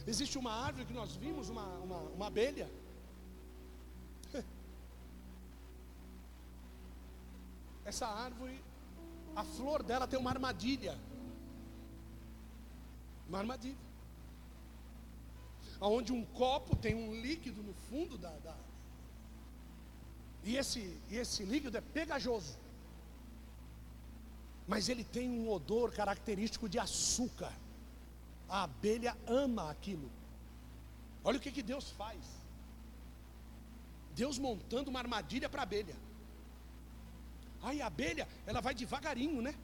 Existe uma árvore que nós vimos, uma, uma, uma abelha. (laughs) Essa árvore, a flor dela tem uma armadilha. Uma armadilha. Onde um copo tem um líquido no fundo da, da e esse, e esse líquido é pegajoso. Mas ele tem um odor característico de açúcar. A abelha ama aquilo. Olha o que, que Deus faz. Deus montando uma armadilha para a abelha. Aí a abelha, ela vai devagarinho, né?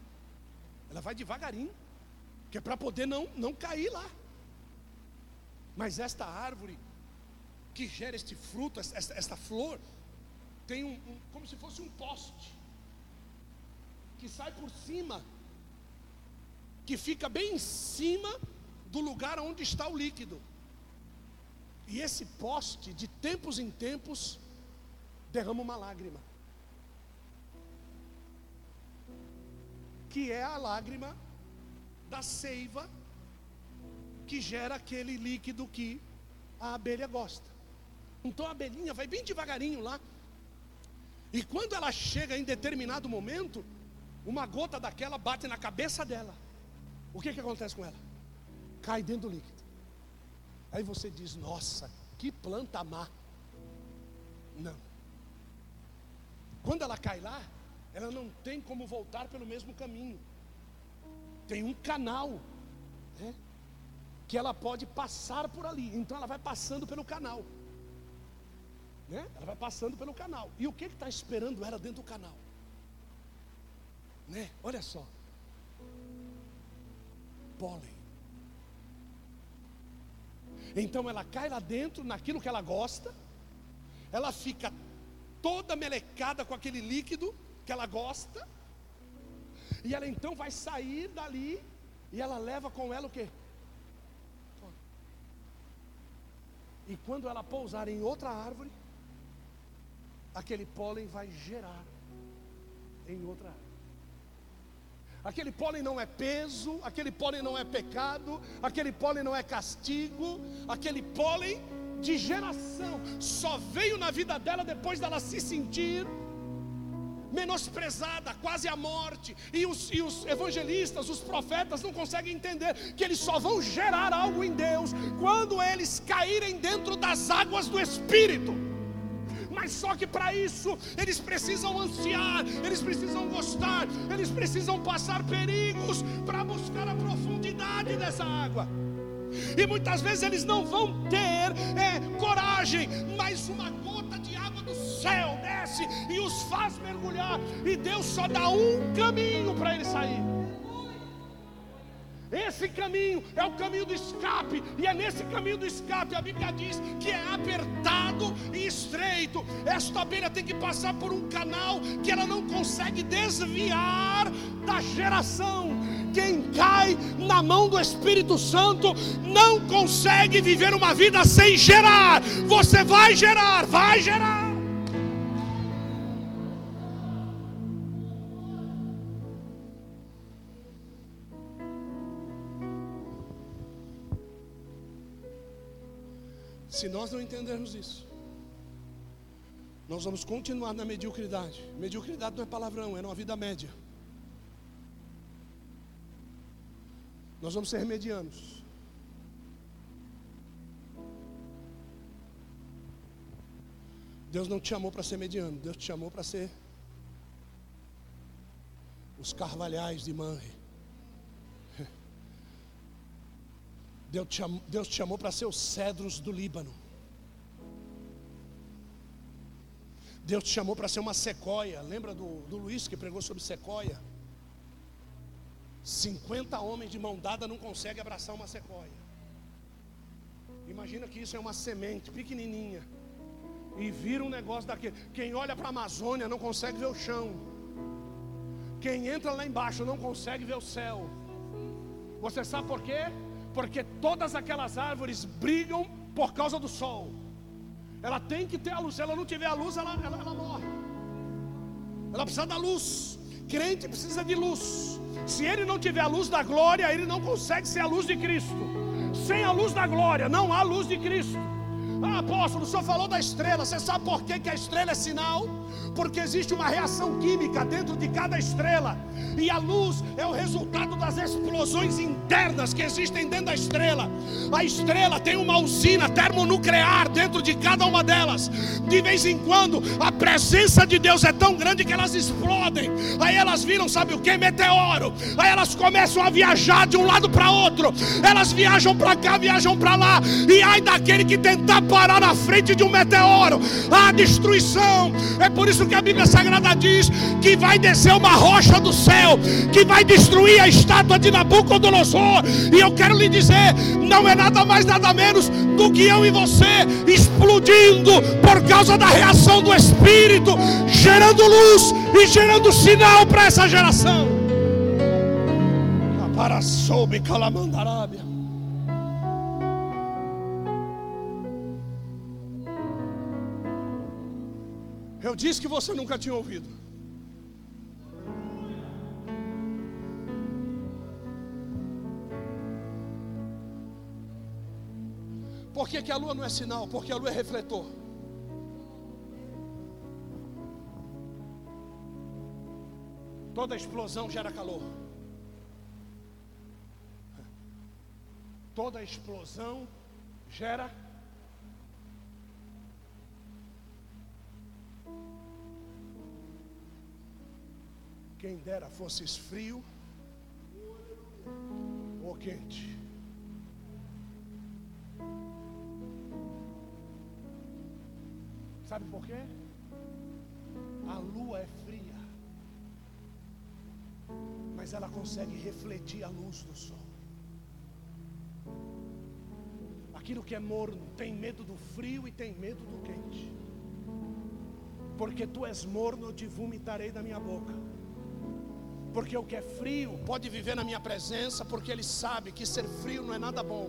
Ela vai devagarinho, que é para poder não, não cair lá. Mas esta árvore que gera este fruto, esta, esta flor, tem um, um, como se fosse um poste que sai por cima, que fica bem em cima do lugar onde está o líquido. E esse poste, de tempos em tempos, derrama uma lágrima. Que é a lágrima da seiva que gera aquele líquido que a abelha gosta. Então a abelhinha vai bem devagarinho lá, e quando ela chega em determinado momento, uma gota daquela bate na cabeça dela. O que, que acontece com ela? Cai dentro do líquido. Aí você diz: Nossa, que planta má. Não. Quando ela cai lá, ela não tem como voltar pelo mesmo caminho. Tem um canal né, que ela pode passar por ali. Então ela vai passando pelo canal. Né? Ela vai passando pelo canal. E o que está esperando ela dentro do canal? Né? Olha só. Pólen. Então ela cai lá dentro, naquilo que ela gosta. Ela fica toda melecada com aquele líquido que ela gosta. E ela então vai sair dali e ela leva com ela o quê? E quando ela pousar em outra árvore, aquele pólen vai gerar em outra área. Aquele pólen não é peso, aquele pólen não é pecado, aquele pólen não é castigo, aquele pólen de geração só veio na vida dela depois dela se sentir menosprezada, quase à morte. E os, e os evangelistas, os profetas não conseguem entender que eles só vão gerar algo em Deus quando eles caírem dentro das águas do Espírito. Mas só que para isso eles precisam ansiar, eles precisam gostar, eles precisam passar perigos para buscar a profundidade dessa água. E muitas vezes eles não vão ter é, coragem, mas uma gota céu desce e os faz mergulhar, e Deus só dá um caminho para eles sair. Esse caminho é o caminho do escape, e é nesse caminho do escape a Bíblia diz que é apertado e estreito. Esta abelha tem que passar por um canal que ela não consegue desviar da geração. Quem cai na mão do Espírito Santo não consegue viver uma vida sem gerar. Você vai gerar, vai gerar. Se nós não entendermos isso, nós vamos continuar na mediocridade. Mediocridade não é palavrão, é uma vida média. Nós vamos ser medianos. Deus não te chamou para ser mediano, Deus te chamou para ser os carvalhais de Manre. Deus te chamou, Deus te chamou para ser os cedros do Líbano. Deus te chamou para ser uma sequoia. Lembra do, do Luiz que pregou sobre sequoia? 50 homens de mão dada não conseguem abraçar uma sequoia. Imagina que isso é uma semente pequenininha. E vira um negócio daquele. Quem olha para a Amazônia não consegue ver o chão. Quem entra lá embaixo não consegue ver o céu. Você sabe por quê? Porque todas aquelas árvores brigam por causa do sol. Ela tem que ter a luz. Se ela não tiver a luz, ela, ela, ela morre. Ela precisa da luz. Crente precisa de luz. Se ele não tiver a luz da glória, ele não consegue ser a luz de Cristo. Sem a luz da glória, não há luz de Cristo. Ah, apóstolo, o senhor falou da estrela. Você sabe por que, que a estrela é sinal? Porque existe uma reação química dentro de cada estrela. E a luz é o resultado das explosões internas que existem dentro da estrela. A estrela tem uma usina termonuclear dentro de cada uma delas. De vez em quando, a presença de Deus é tão grande que elas explodem. Aí elas viram, sabe o que? Meteoro. Aí elas começam a viajar de um lado para outro. Elas viajam para cá, viajam para lá. E ai daquele que tentar parar na frente de um meteoro. A destruição. É por isso que a Bíblia Sagrada diz que vai descer uma rocha do céu, que vai destruir a estátua de Nabucodonosor. E eu quero lhe dizer: não é nada mais, nada menos do que eu e você explodindo por causa da reação do Espírito, gerando luz e gerando sinal para essa geração. Para soube calamandarábia. Eu disse que você nunca tinha ouvido. Por que, que a lua não é sinal? Porque a lua é refletor. Toda explosão gera calor. Toda explosão gera Quem dera fosse frio ou quente. Sabe por quê? A lua é fria, mas ela consegue refletir a luz do sol. Aquilo que é morno tem medo do frio e tem medo do quente. Porque tu és morno, eu te vomitarei da minha boca. Porque o que é frio pode viver na minha presença, porque ele sabe que ser frio não é nada bom.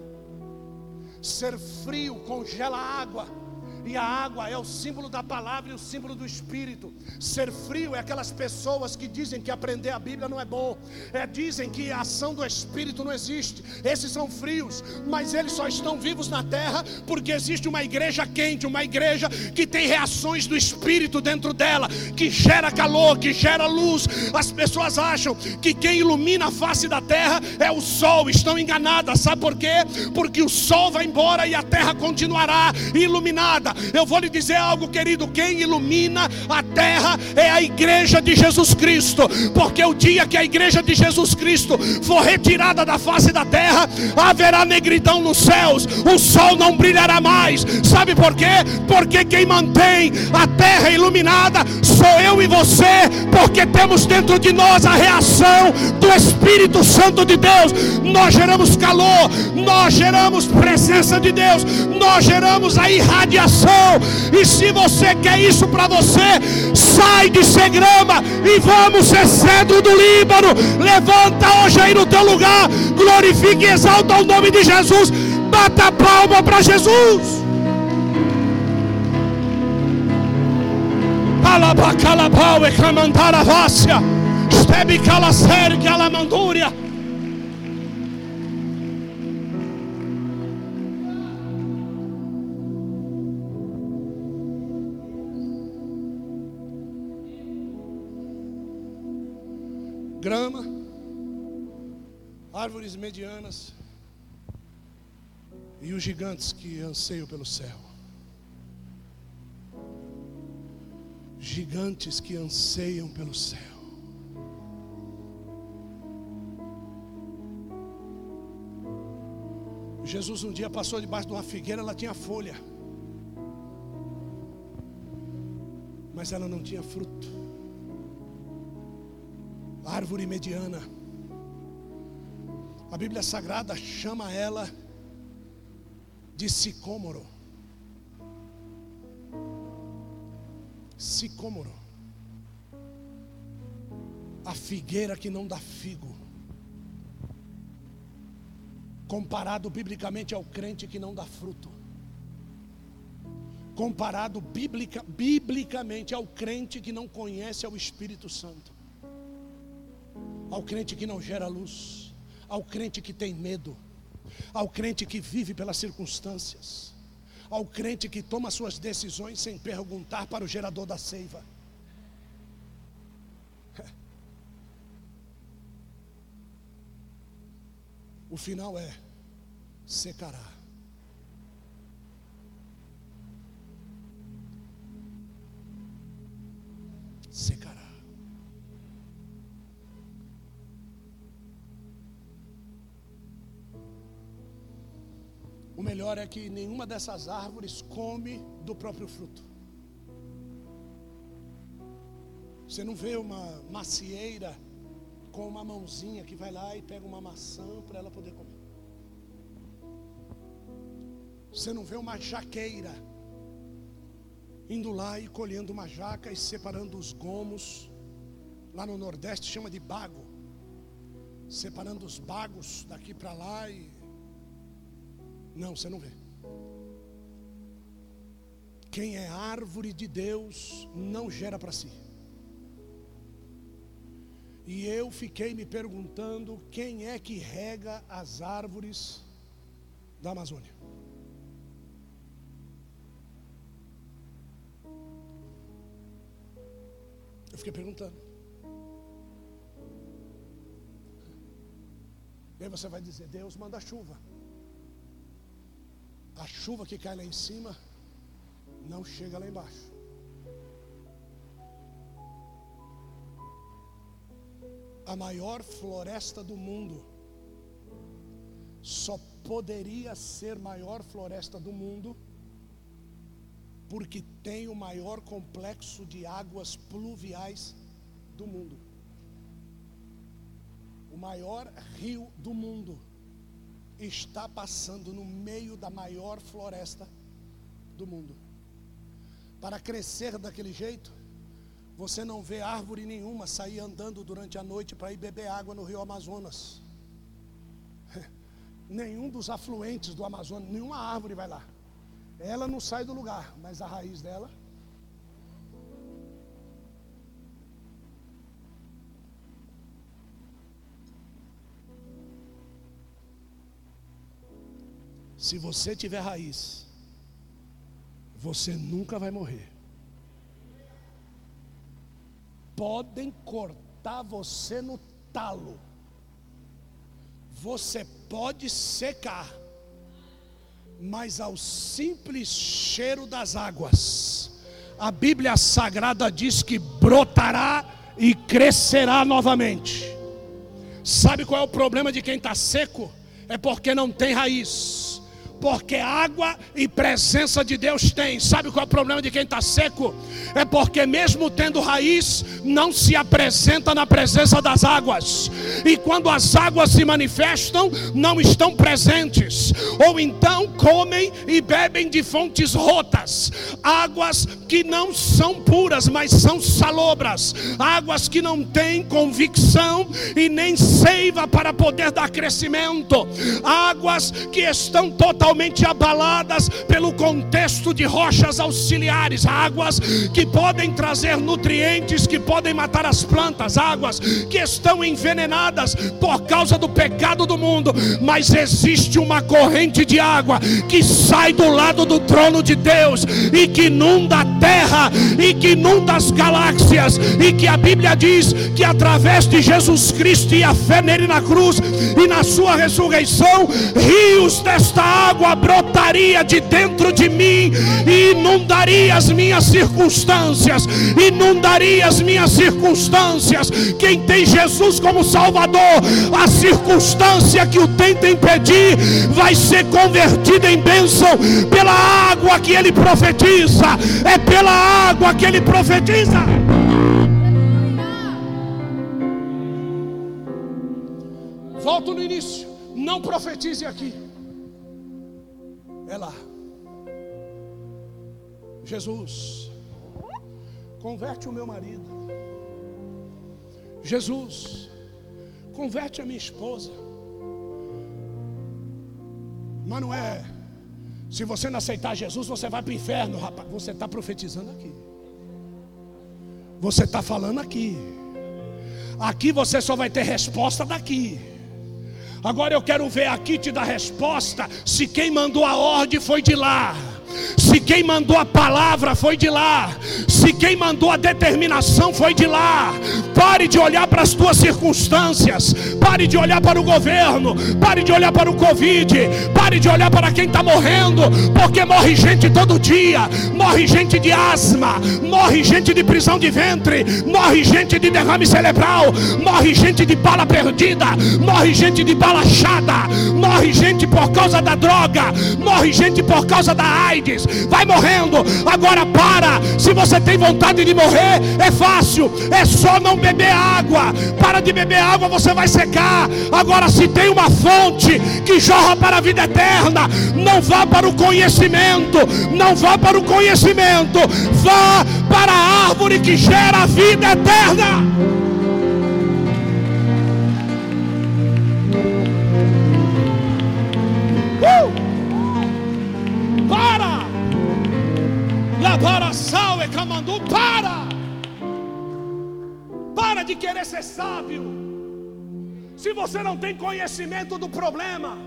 Ser frio congela a água E a água é o símbolo da palavra e o símbolo do Espírito. Ser frio é aquelas pessoas que dizem que aprender a Bíblia não é bom. É, dizem que a ação do Espírito não existe. Esses são frios, mas eles só estão vivos na terra porque existe uma igreja quente, uma igreja que tem reações do Espírito dentro dela, que gera calor, que gera luz. As pessoas acham que quem ilumina a face da terra é o sol. Estão enganadas. Sabe por quê? Porque o sol vai embora e a terra continuará iluminada. Eu vou lhe dizer algo, querido: quem ilumina a terra é a igreja de Jesus Cristo, porque o dia que a igreja de Jesus Cristo for retirada da face da terra, haverá negridão nos céus, o sol não brilhará mais. Sabe por quê? Porque quem mantém a terra iluminada sou eu e você, porque temos dentro de nós a reação do Espírito Santo de Deus. Nós geramos calor, nós geramos presença de Deus, nós geramos a irradiação e se você quer isso para você, sai de ser grama e vamos ser cedro do Líbano. Levanta hoje aí no teu lugar, glorifique e exalta o nome de Jesus. Bata a palma para Jesus. Alabacalabau e camantara vácia. Stebe calacer que alamandúria. Grama, árvores medianas e os gigantes que anseiam pelo céu. Gigantes que anseiam pelo céu. Jesus um dia passou debaixo de uma figueira, ela tinha folha, mas ela não tinha fruto árvore mediana. A Bíblia Sagrada chama ela de sicômoro. Sicômoro. A figueira que não dá figo. Comparado biblicamente ao crente que não dá fruto. Comparado biblica, biblicamente ao crente que não conhece ao Espírito Santo ao crente que não gera luz, ao crente que tem medo, ao crente que vive pelas circunstâncias, ao crente que toma suas decisões sem perguntar para o gerador da seiva. (laughs) O final é secará. Melhor é que nenhuma dessas árvores come do próprio fruto. Você não vê uma macieira com uma mãozinha que vai lá e pega uma maçã para ela poder comer. Você não vê uma jaqueira indo lá e colhendo uma jaca e separando os gomos. Lá no Nordeste chama de bago. Separando os bagos daqui para lá e não, você não vê. Quem é árvore de Deus não gera para si. E eu fiquei me perguntando quem é que rega as árvores da Amazônia. Eu fiquei perguntando. E aí você vai dizer: Deus manda chuva a chuva que cai lá em cima não chega lá embaixo. A maior floresta do mundo só poderia ser maior floresta do mundo porque tem o maior complexo de águas pluviais do mundo. O maior rio do mundo está passando no meio da maior floresta do mundo. Para crescer daquele jeito, você não vê árvore nenhuma sair andando durante a noite para ir beber água no rio Amazonas. (laughs) Nenhum dos afluentes do Amazonas, nenhuma árvore vai lá. Ela não sai do lugar, mas a raiz dela. Se você tiver raiz, você nunca vai morrer. Podem cortar você no talo. Você pode secar, mas ao simples cheiro das águas, a Bíblia Sagrada diz que brotará e crescerá novamente. Sabe qual é o problema de quem está seco? É porque não tem raiz porque água e presença de Deus tem. Sabe qual é o problema de quem está seco? É porque, mesmo tendo raiz, não se apresenta na presença das águas, e quando as águas se manifestam, não estão presentes, ou então comem e bebem de fontes rotas, águas que não são puras, mas são salobras, águas que não têm convicção e nem seiva para poder dar crescimento, águas que estão totalmente totalmente abaladas pelo contexto de rochas auxiliares, águas que podem trazer nutrientes, que podem matar as plantas, águas que estão envenenadas por causa do pecado do mundo, mas existe uma corrente de água que sai do lado do trono de Deus e que inunda a terra e que inunda as galáxias. E que a Bíblia diz que através de Jesus Cristo e a fé nele na cruz e na sua ressurreição, rios desta água água brotaria de dentro de mim e inundaria as minhas circunstâncias, inundaria as minhas circunstâncias. Quem tem Jesus como Salvador, a circunstância que o tenta impedir vai ser convertida em bênção pela água que ele profetiza. É pela água que ele profetiza. Volto no início. Não profetize aqui. É lá. Jesus, converte o meu marido. Jesus, converte a minha esposa. Mas não é. Se você não aceitar Jesus, você vai para o inferno, rapaz. Você está profetizando aqui. Você está falando aqui. Aqui você só vai ter resposta daqui. Agora eu quero ver aqui te dar resposta se quem mandou a ordem foi de lá. Se quem mandou a palavra foi de lá, se quem mandou a determinação foi de lá, pare de olhar para as tuas circunstâncias, pare de olhar para o governo, pare de olhar para o Covid, pare de olhar para quem está morrendo, porque morre gente todo dia, morre gente de asma, morre gente de prisão de ventre, morre gente de derrame cerebral, morre gente de bala perdida, morre gente de bala chada, morre gente por causa da droga, morre gente por causa da AIDS AIDS, vai morrendo. Agora para. Se você tem vontade de morrer, é fácil, é só não beber água. Para de beber água, você vai secar. Agora, se tem uma fonte que jorra para a vida eterna, não vá para o conhecimento, não vá para o conhecimento, vá para a árvore que gera a vida eterna. Camandu, para! Para de querer ser sábio. Se você não tem conhecimento do problema,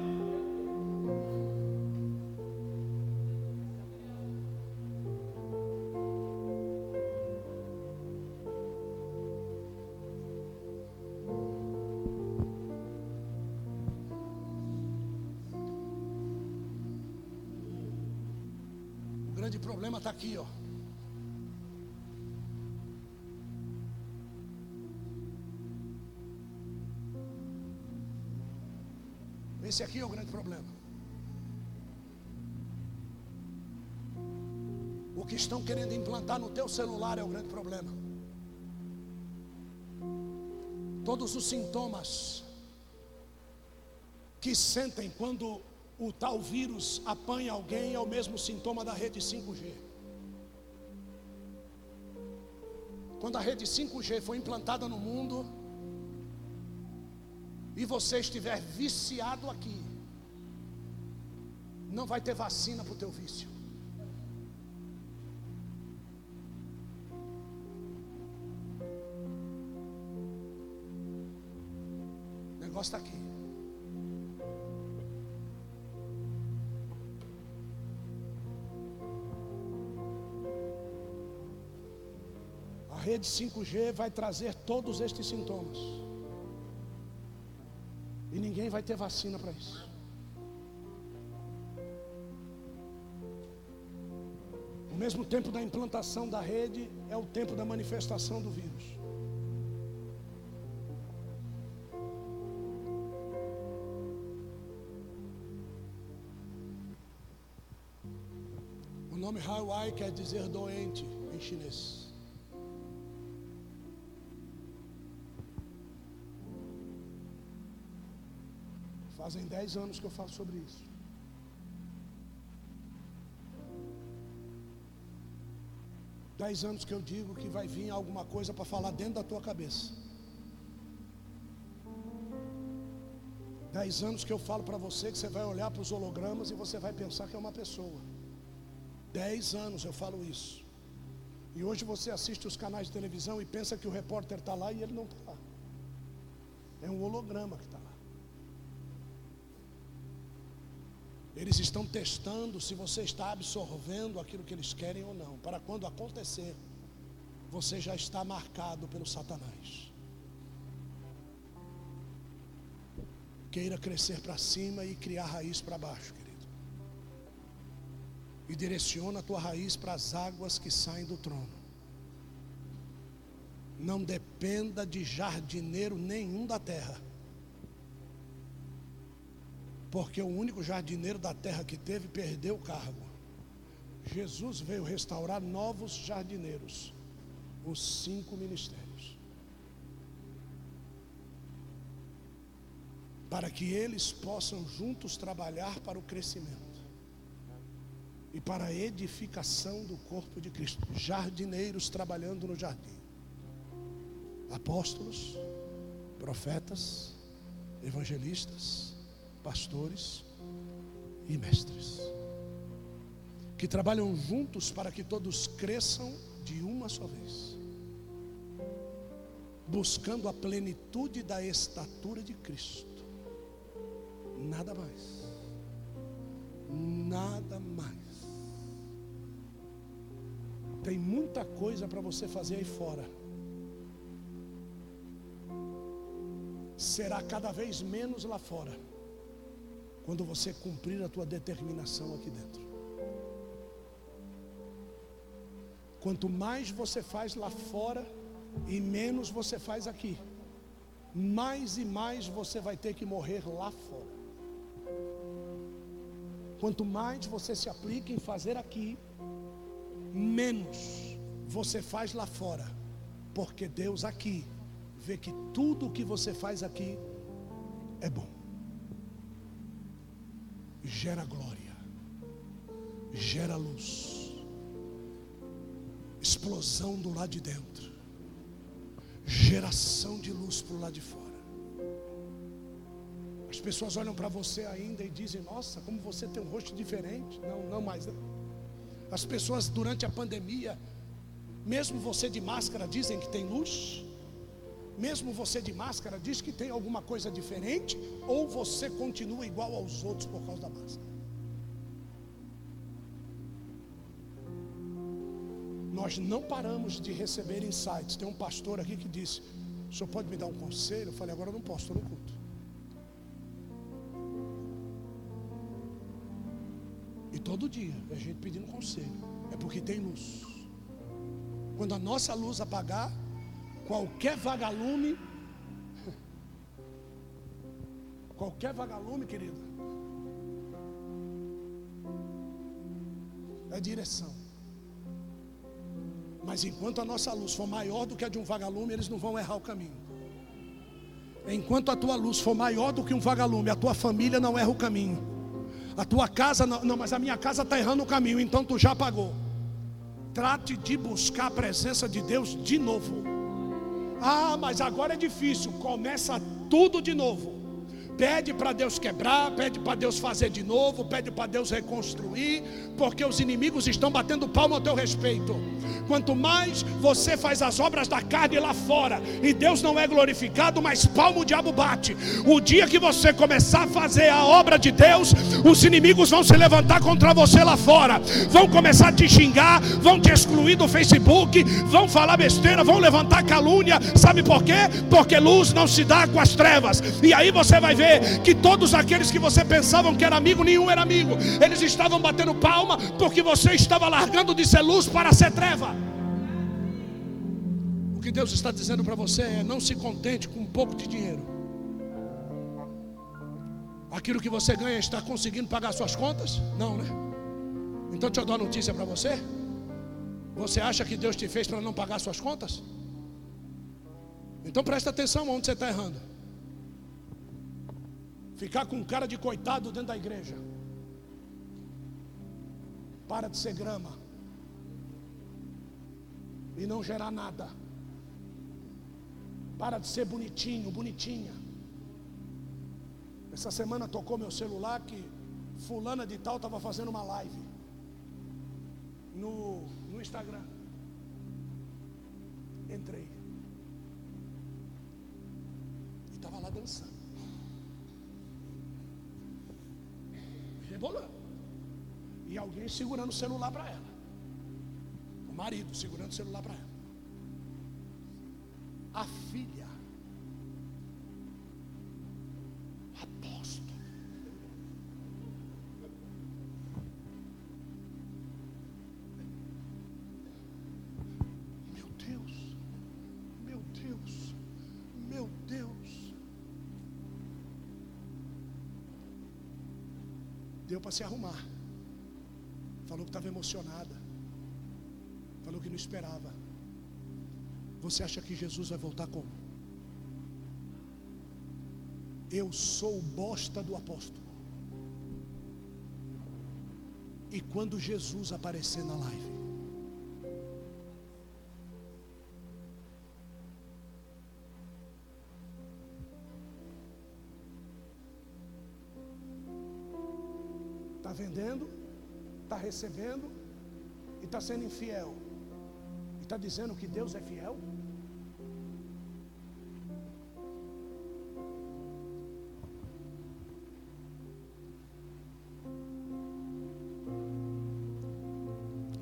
implantar no teu celular é o grande problema. Todos os sintomas que sentem quando o tal vírus apanha alguém é o mesmo sintoma da rede 5G. Quando a rede 5G foi implantada no mundo e você estiver viciado aqui, não vai ter vacina para o teu vício. Negócio está aqui. A rede 5G vai trazer todos estes sintomas. E ninguém vai ter vacina para isso. O mesmo tempo da implantação da rede é o tempo da manifestação do vírus. Hawaii quer dizer doente em chinês. Fazem dez anos que eu falo sobre isso. Dez anos que eu digo que vai vir alguma coisa para falar dentro da tua cabeça. Dez anos que eu falo para você que você vai olhar para os hologramas e você vai pensar que é uma pessoa. Dez anos eu falo isso. E hoje você assiste os canais de televisão e pensa que o repórter está lá e ele não está lá. É um holograma que está lá. Eles estão testando se você está absorvendo aquilo que eles querem ou não. Para quando acontecer, você já está marcado pelo Satanás. Queira crescer para cima e criar raiz para baixo. E direciona a tua raiz para as águas que saem do trono. Não dependa de jardineiro nenhum da terra porque o único jardineiro da terra que teve perdeu o cargo. Jesus veio restaurar novos jardineiros, os cinco ministérios, para que eles possam juntos trabalhar para o crescimento e para a edificação do corpo de Cristo. Jardineiros trabalhando no jardim, apóstolos, profetas, evangelistas, pastores e mestres, que trabalham juntos para que todos cresçam de uma só vez, buscando a plenitude da estatura de Cristo. Nada mais. Nada mais. Tem muita coisa para você fazer aí fora. Será cada vez menos lá fora quando você cumprir a tua determinação aqui dentro. Quanto mais você faz lá fora e menos você faz aqui, mais e mais você vai ter que morrer lá fora. Quanto mais você se aplica em fazer aqui, menos você faz lá fora, porque Deus aqui vê que tudo o que você faz aqui é bom gera glória, gera luz, explosão do lado de dentro, geração de luz para o lado de fora. As pessoas olham para você ainda e dizem: Nossa, como você tem um rosto diferente. Não, não mais. Não. As pessoas durante a pandemia, mesmo você de máscara, dizem que tem luz mesmo você de máscara, diz que tem alguma coisa diferente, ou você continua igual aos outros por causa da máscara? Nós não paramos de receber insights. Tem um pastor aqui que disse: O senhor pode me dar um conselho? Eu falei: Agora eu não posso, estou no culto. Todo dia a gente pedindo conselho. É porque tem luz. Quando a nossa luz apagar, Qualquer vagalume, (laughs) qualquer vagalume, querido, é direção. Mas enquanto a nossa luz for maior do que a de um vagalume, eles não vão errar o caminho. Enquanto a tua luz for maior do que um vagalume, a tua família não erra o caminho. A tua casa não, não mas a minha casa está errando o caminho, então tu já pagou. Trate de buscar a presença de Deus de novo. Ah, mas agora é difícil. Começa tudo de novo. Pede para Deus quebrar, pede para Deus fazer de novo, pede para Deus reconstruir, porque os inimigos estão batendo palma ao teu respeito. Quanto mais você faz as obras da carne lá fora, e Deus não é glorificado, mais palmo o diabo bate. O dia que você começar a fazer a obra de Deus, os inimigos vão se levantar contra você lá fora, vão começar a te xingar, vão te excluir do Facebook, vão falar besteira, vão levantar calúnia. Sabe por quê? Porque luz não se dá com as trevas. E aí você vai ver ver que todos aqueles que você pensavam que era amigo, nenhum era amigo. Eles estavam batendo palma porque você estava largando de ser luz para ser treva. O que Deus está dizendo para você é: não se contente com um pouco de dinheiro. Aquilo que você ganha está conseguindo pagar suas contas? Não, né? Então deixa eu dar uma notícia para você. Você acha que Deus te fez para não pagar suas contas? Então presta atenção onde você está errando. Ficar com cara de coitado dentro da igreja. Para de ser grama. E não gerar nada. Para de ser bonitinho, bonitinha. Essa semana tocou meu celular que fulana de tal estava fazendo uma live no, no Instagram. Entrei. E estava lá dançando. Rebolando. E alguém segurando o celular para ela. O marido segurando o celular para ela. A filha. Para se arrumar. Falou que estava emocionada. Falou que não esperava. Você acha que Jesus vai voltar como? Eu sou bosta do apóstolo. E quando Jesus aparecer na live, está vendendo, está recebendo e está sendo infiel. E está dizendo que Deus é fiel?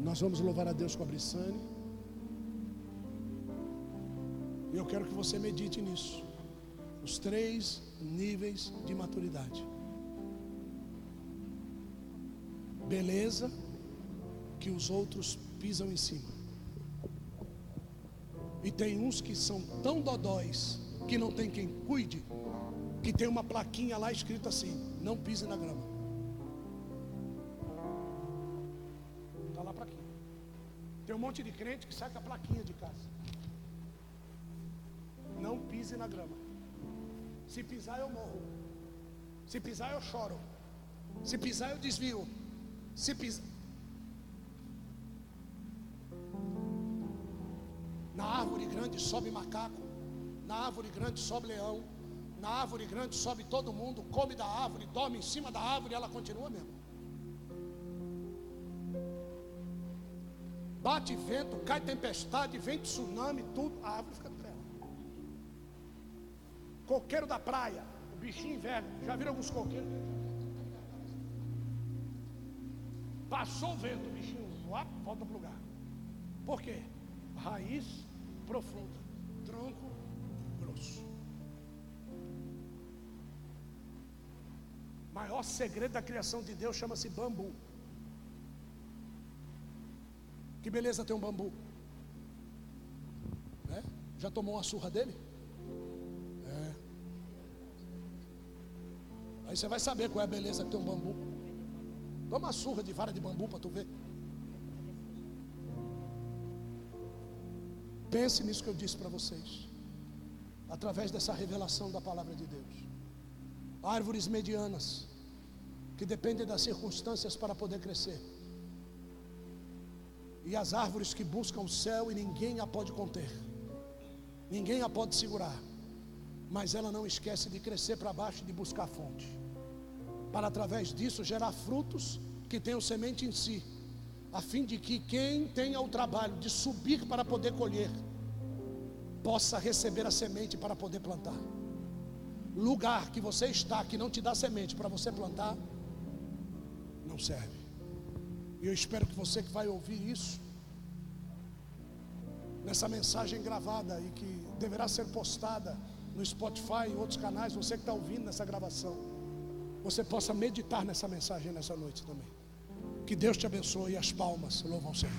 Nós vamos louvar a Deus com a Brissane. E eu quero que você medite nisso. Os três níveis de maturidade. Beleza que os outros pisam em cima. E tem uns que são tão dodóis que não tem quem cuide, que tem uma plaquinha lá escrita assim: não pise na grama. Está lá para aqui. Tem um monte de crente que sai com a plaquinha de casa. Não pise na grama. Se pisar eu morro. Se pisar eu choro. Se pisar eu desvio. Se pisar. Na árvore grande sobe macaco. Na árvore grande sobe leão. Na árvore grande sobe todo mundo, come da árvore, dorme em cima da árvore ela continua mesmo. Bate vento, cai tempestade, vem tsunami, tudo, a árvore fica trela. Coqueiro da praia, o bichinho velho, já viram alguns coqueiros? Passou o vento, o bichinho volta para o lugar. Por quê? Raiz profunda, tronco grosso. Maior segredo da criação de Deus chama-se bambu. Que beleza ter um bambu. É? Já tomou uma surra dele? É. Aí você vai saber qual é a beleza que tem um bambu. Toma uma surra de vara de bambu para tu ver. Pense nisso que eu disse para vocês. Através dessa revelação da palavra de Deus. Árvores medianas que dependem das circunstâncias para poder crescer. E as árvores que buscam o céu e ninguém a pode conter. Ninguém a pode segurar. mas ela não esquece de crescer para baixo e de buscar fonte, para através disso gerar frutos que tenham semente em si, a fim de que quem tenha o trabalho de subir para poder colher, possa receber a semente para poder plantar. Lugar que você está que não te dá semente para você plantar, não serve. E eu espero que você que vai ouvir isso, nessa mensagem gravada e que deverá ser postada no Spotify e outros canais, você que está ouvindo nessa gravação, você possa meditar nessa mensagem nessa noite também. Que Deus te abençoe e as palmas louvam o Senhor.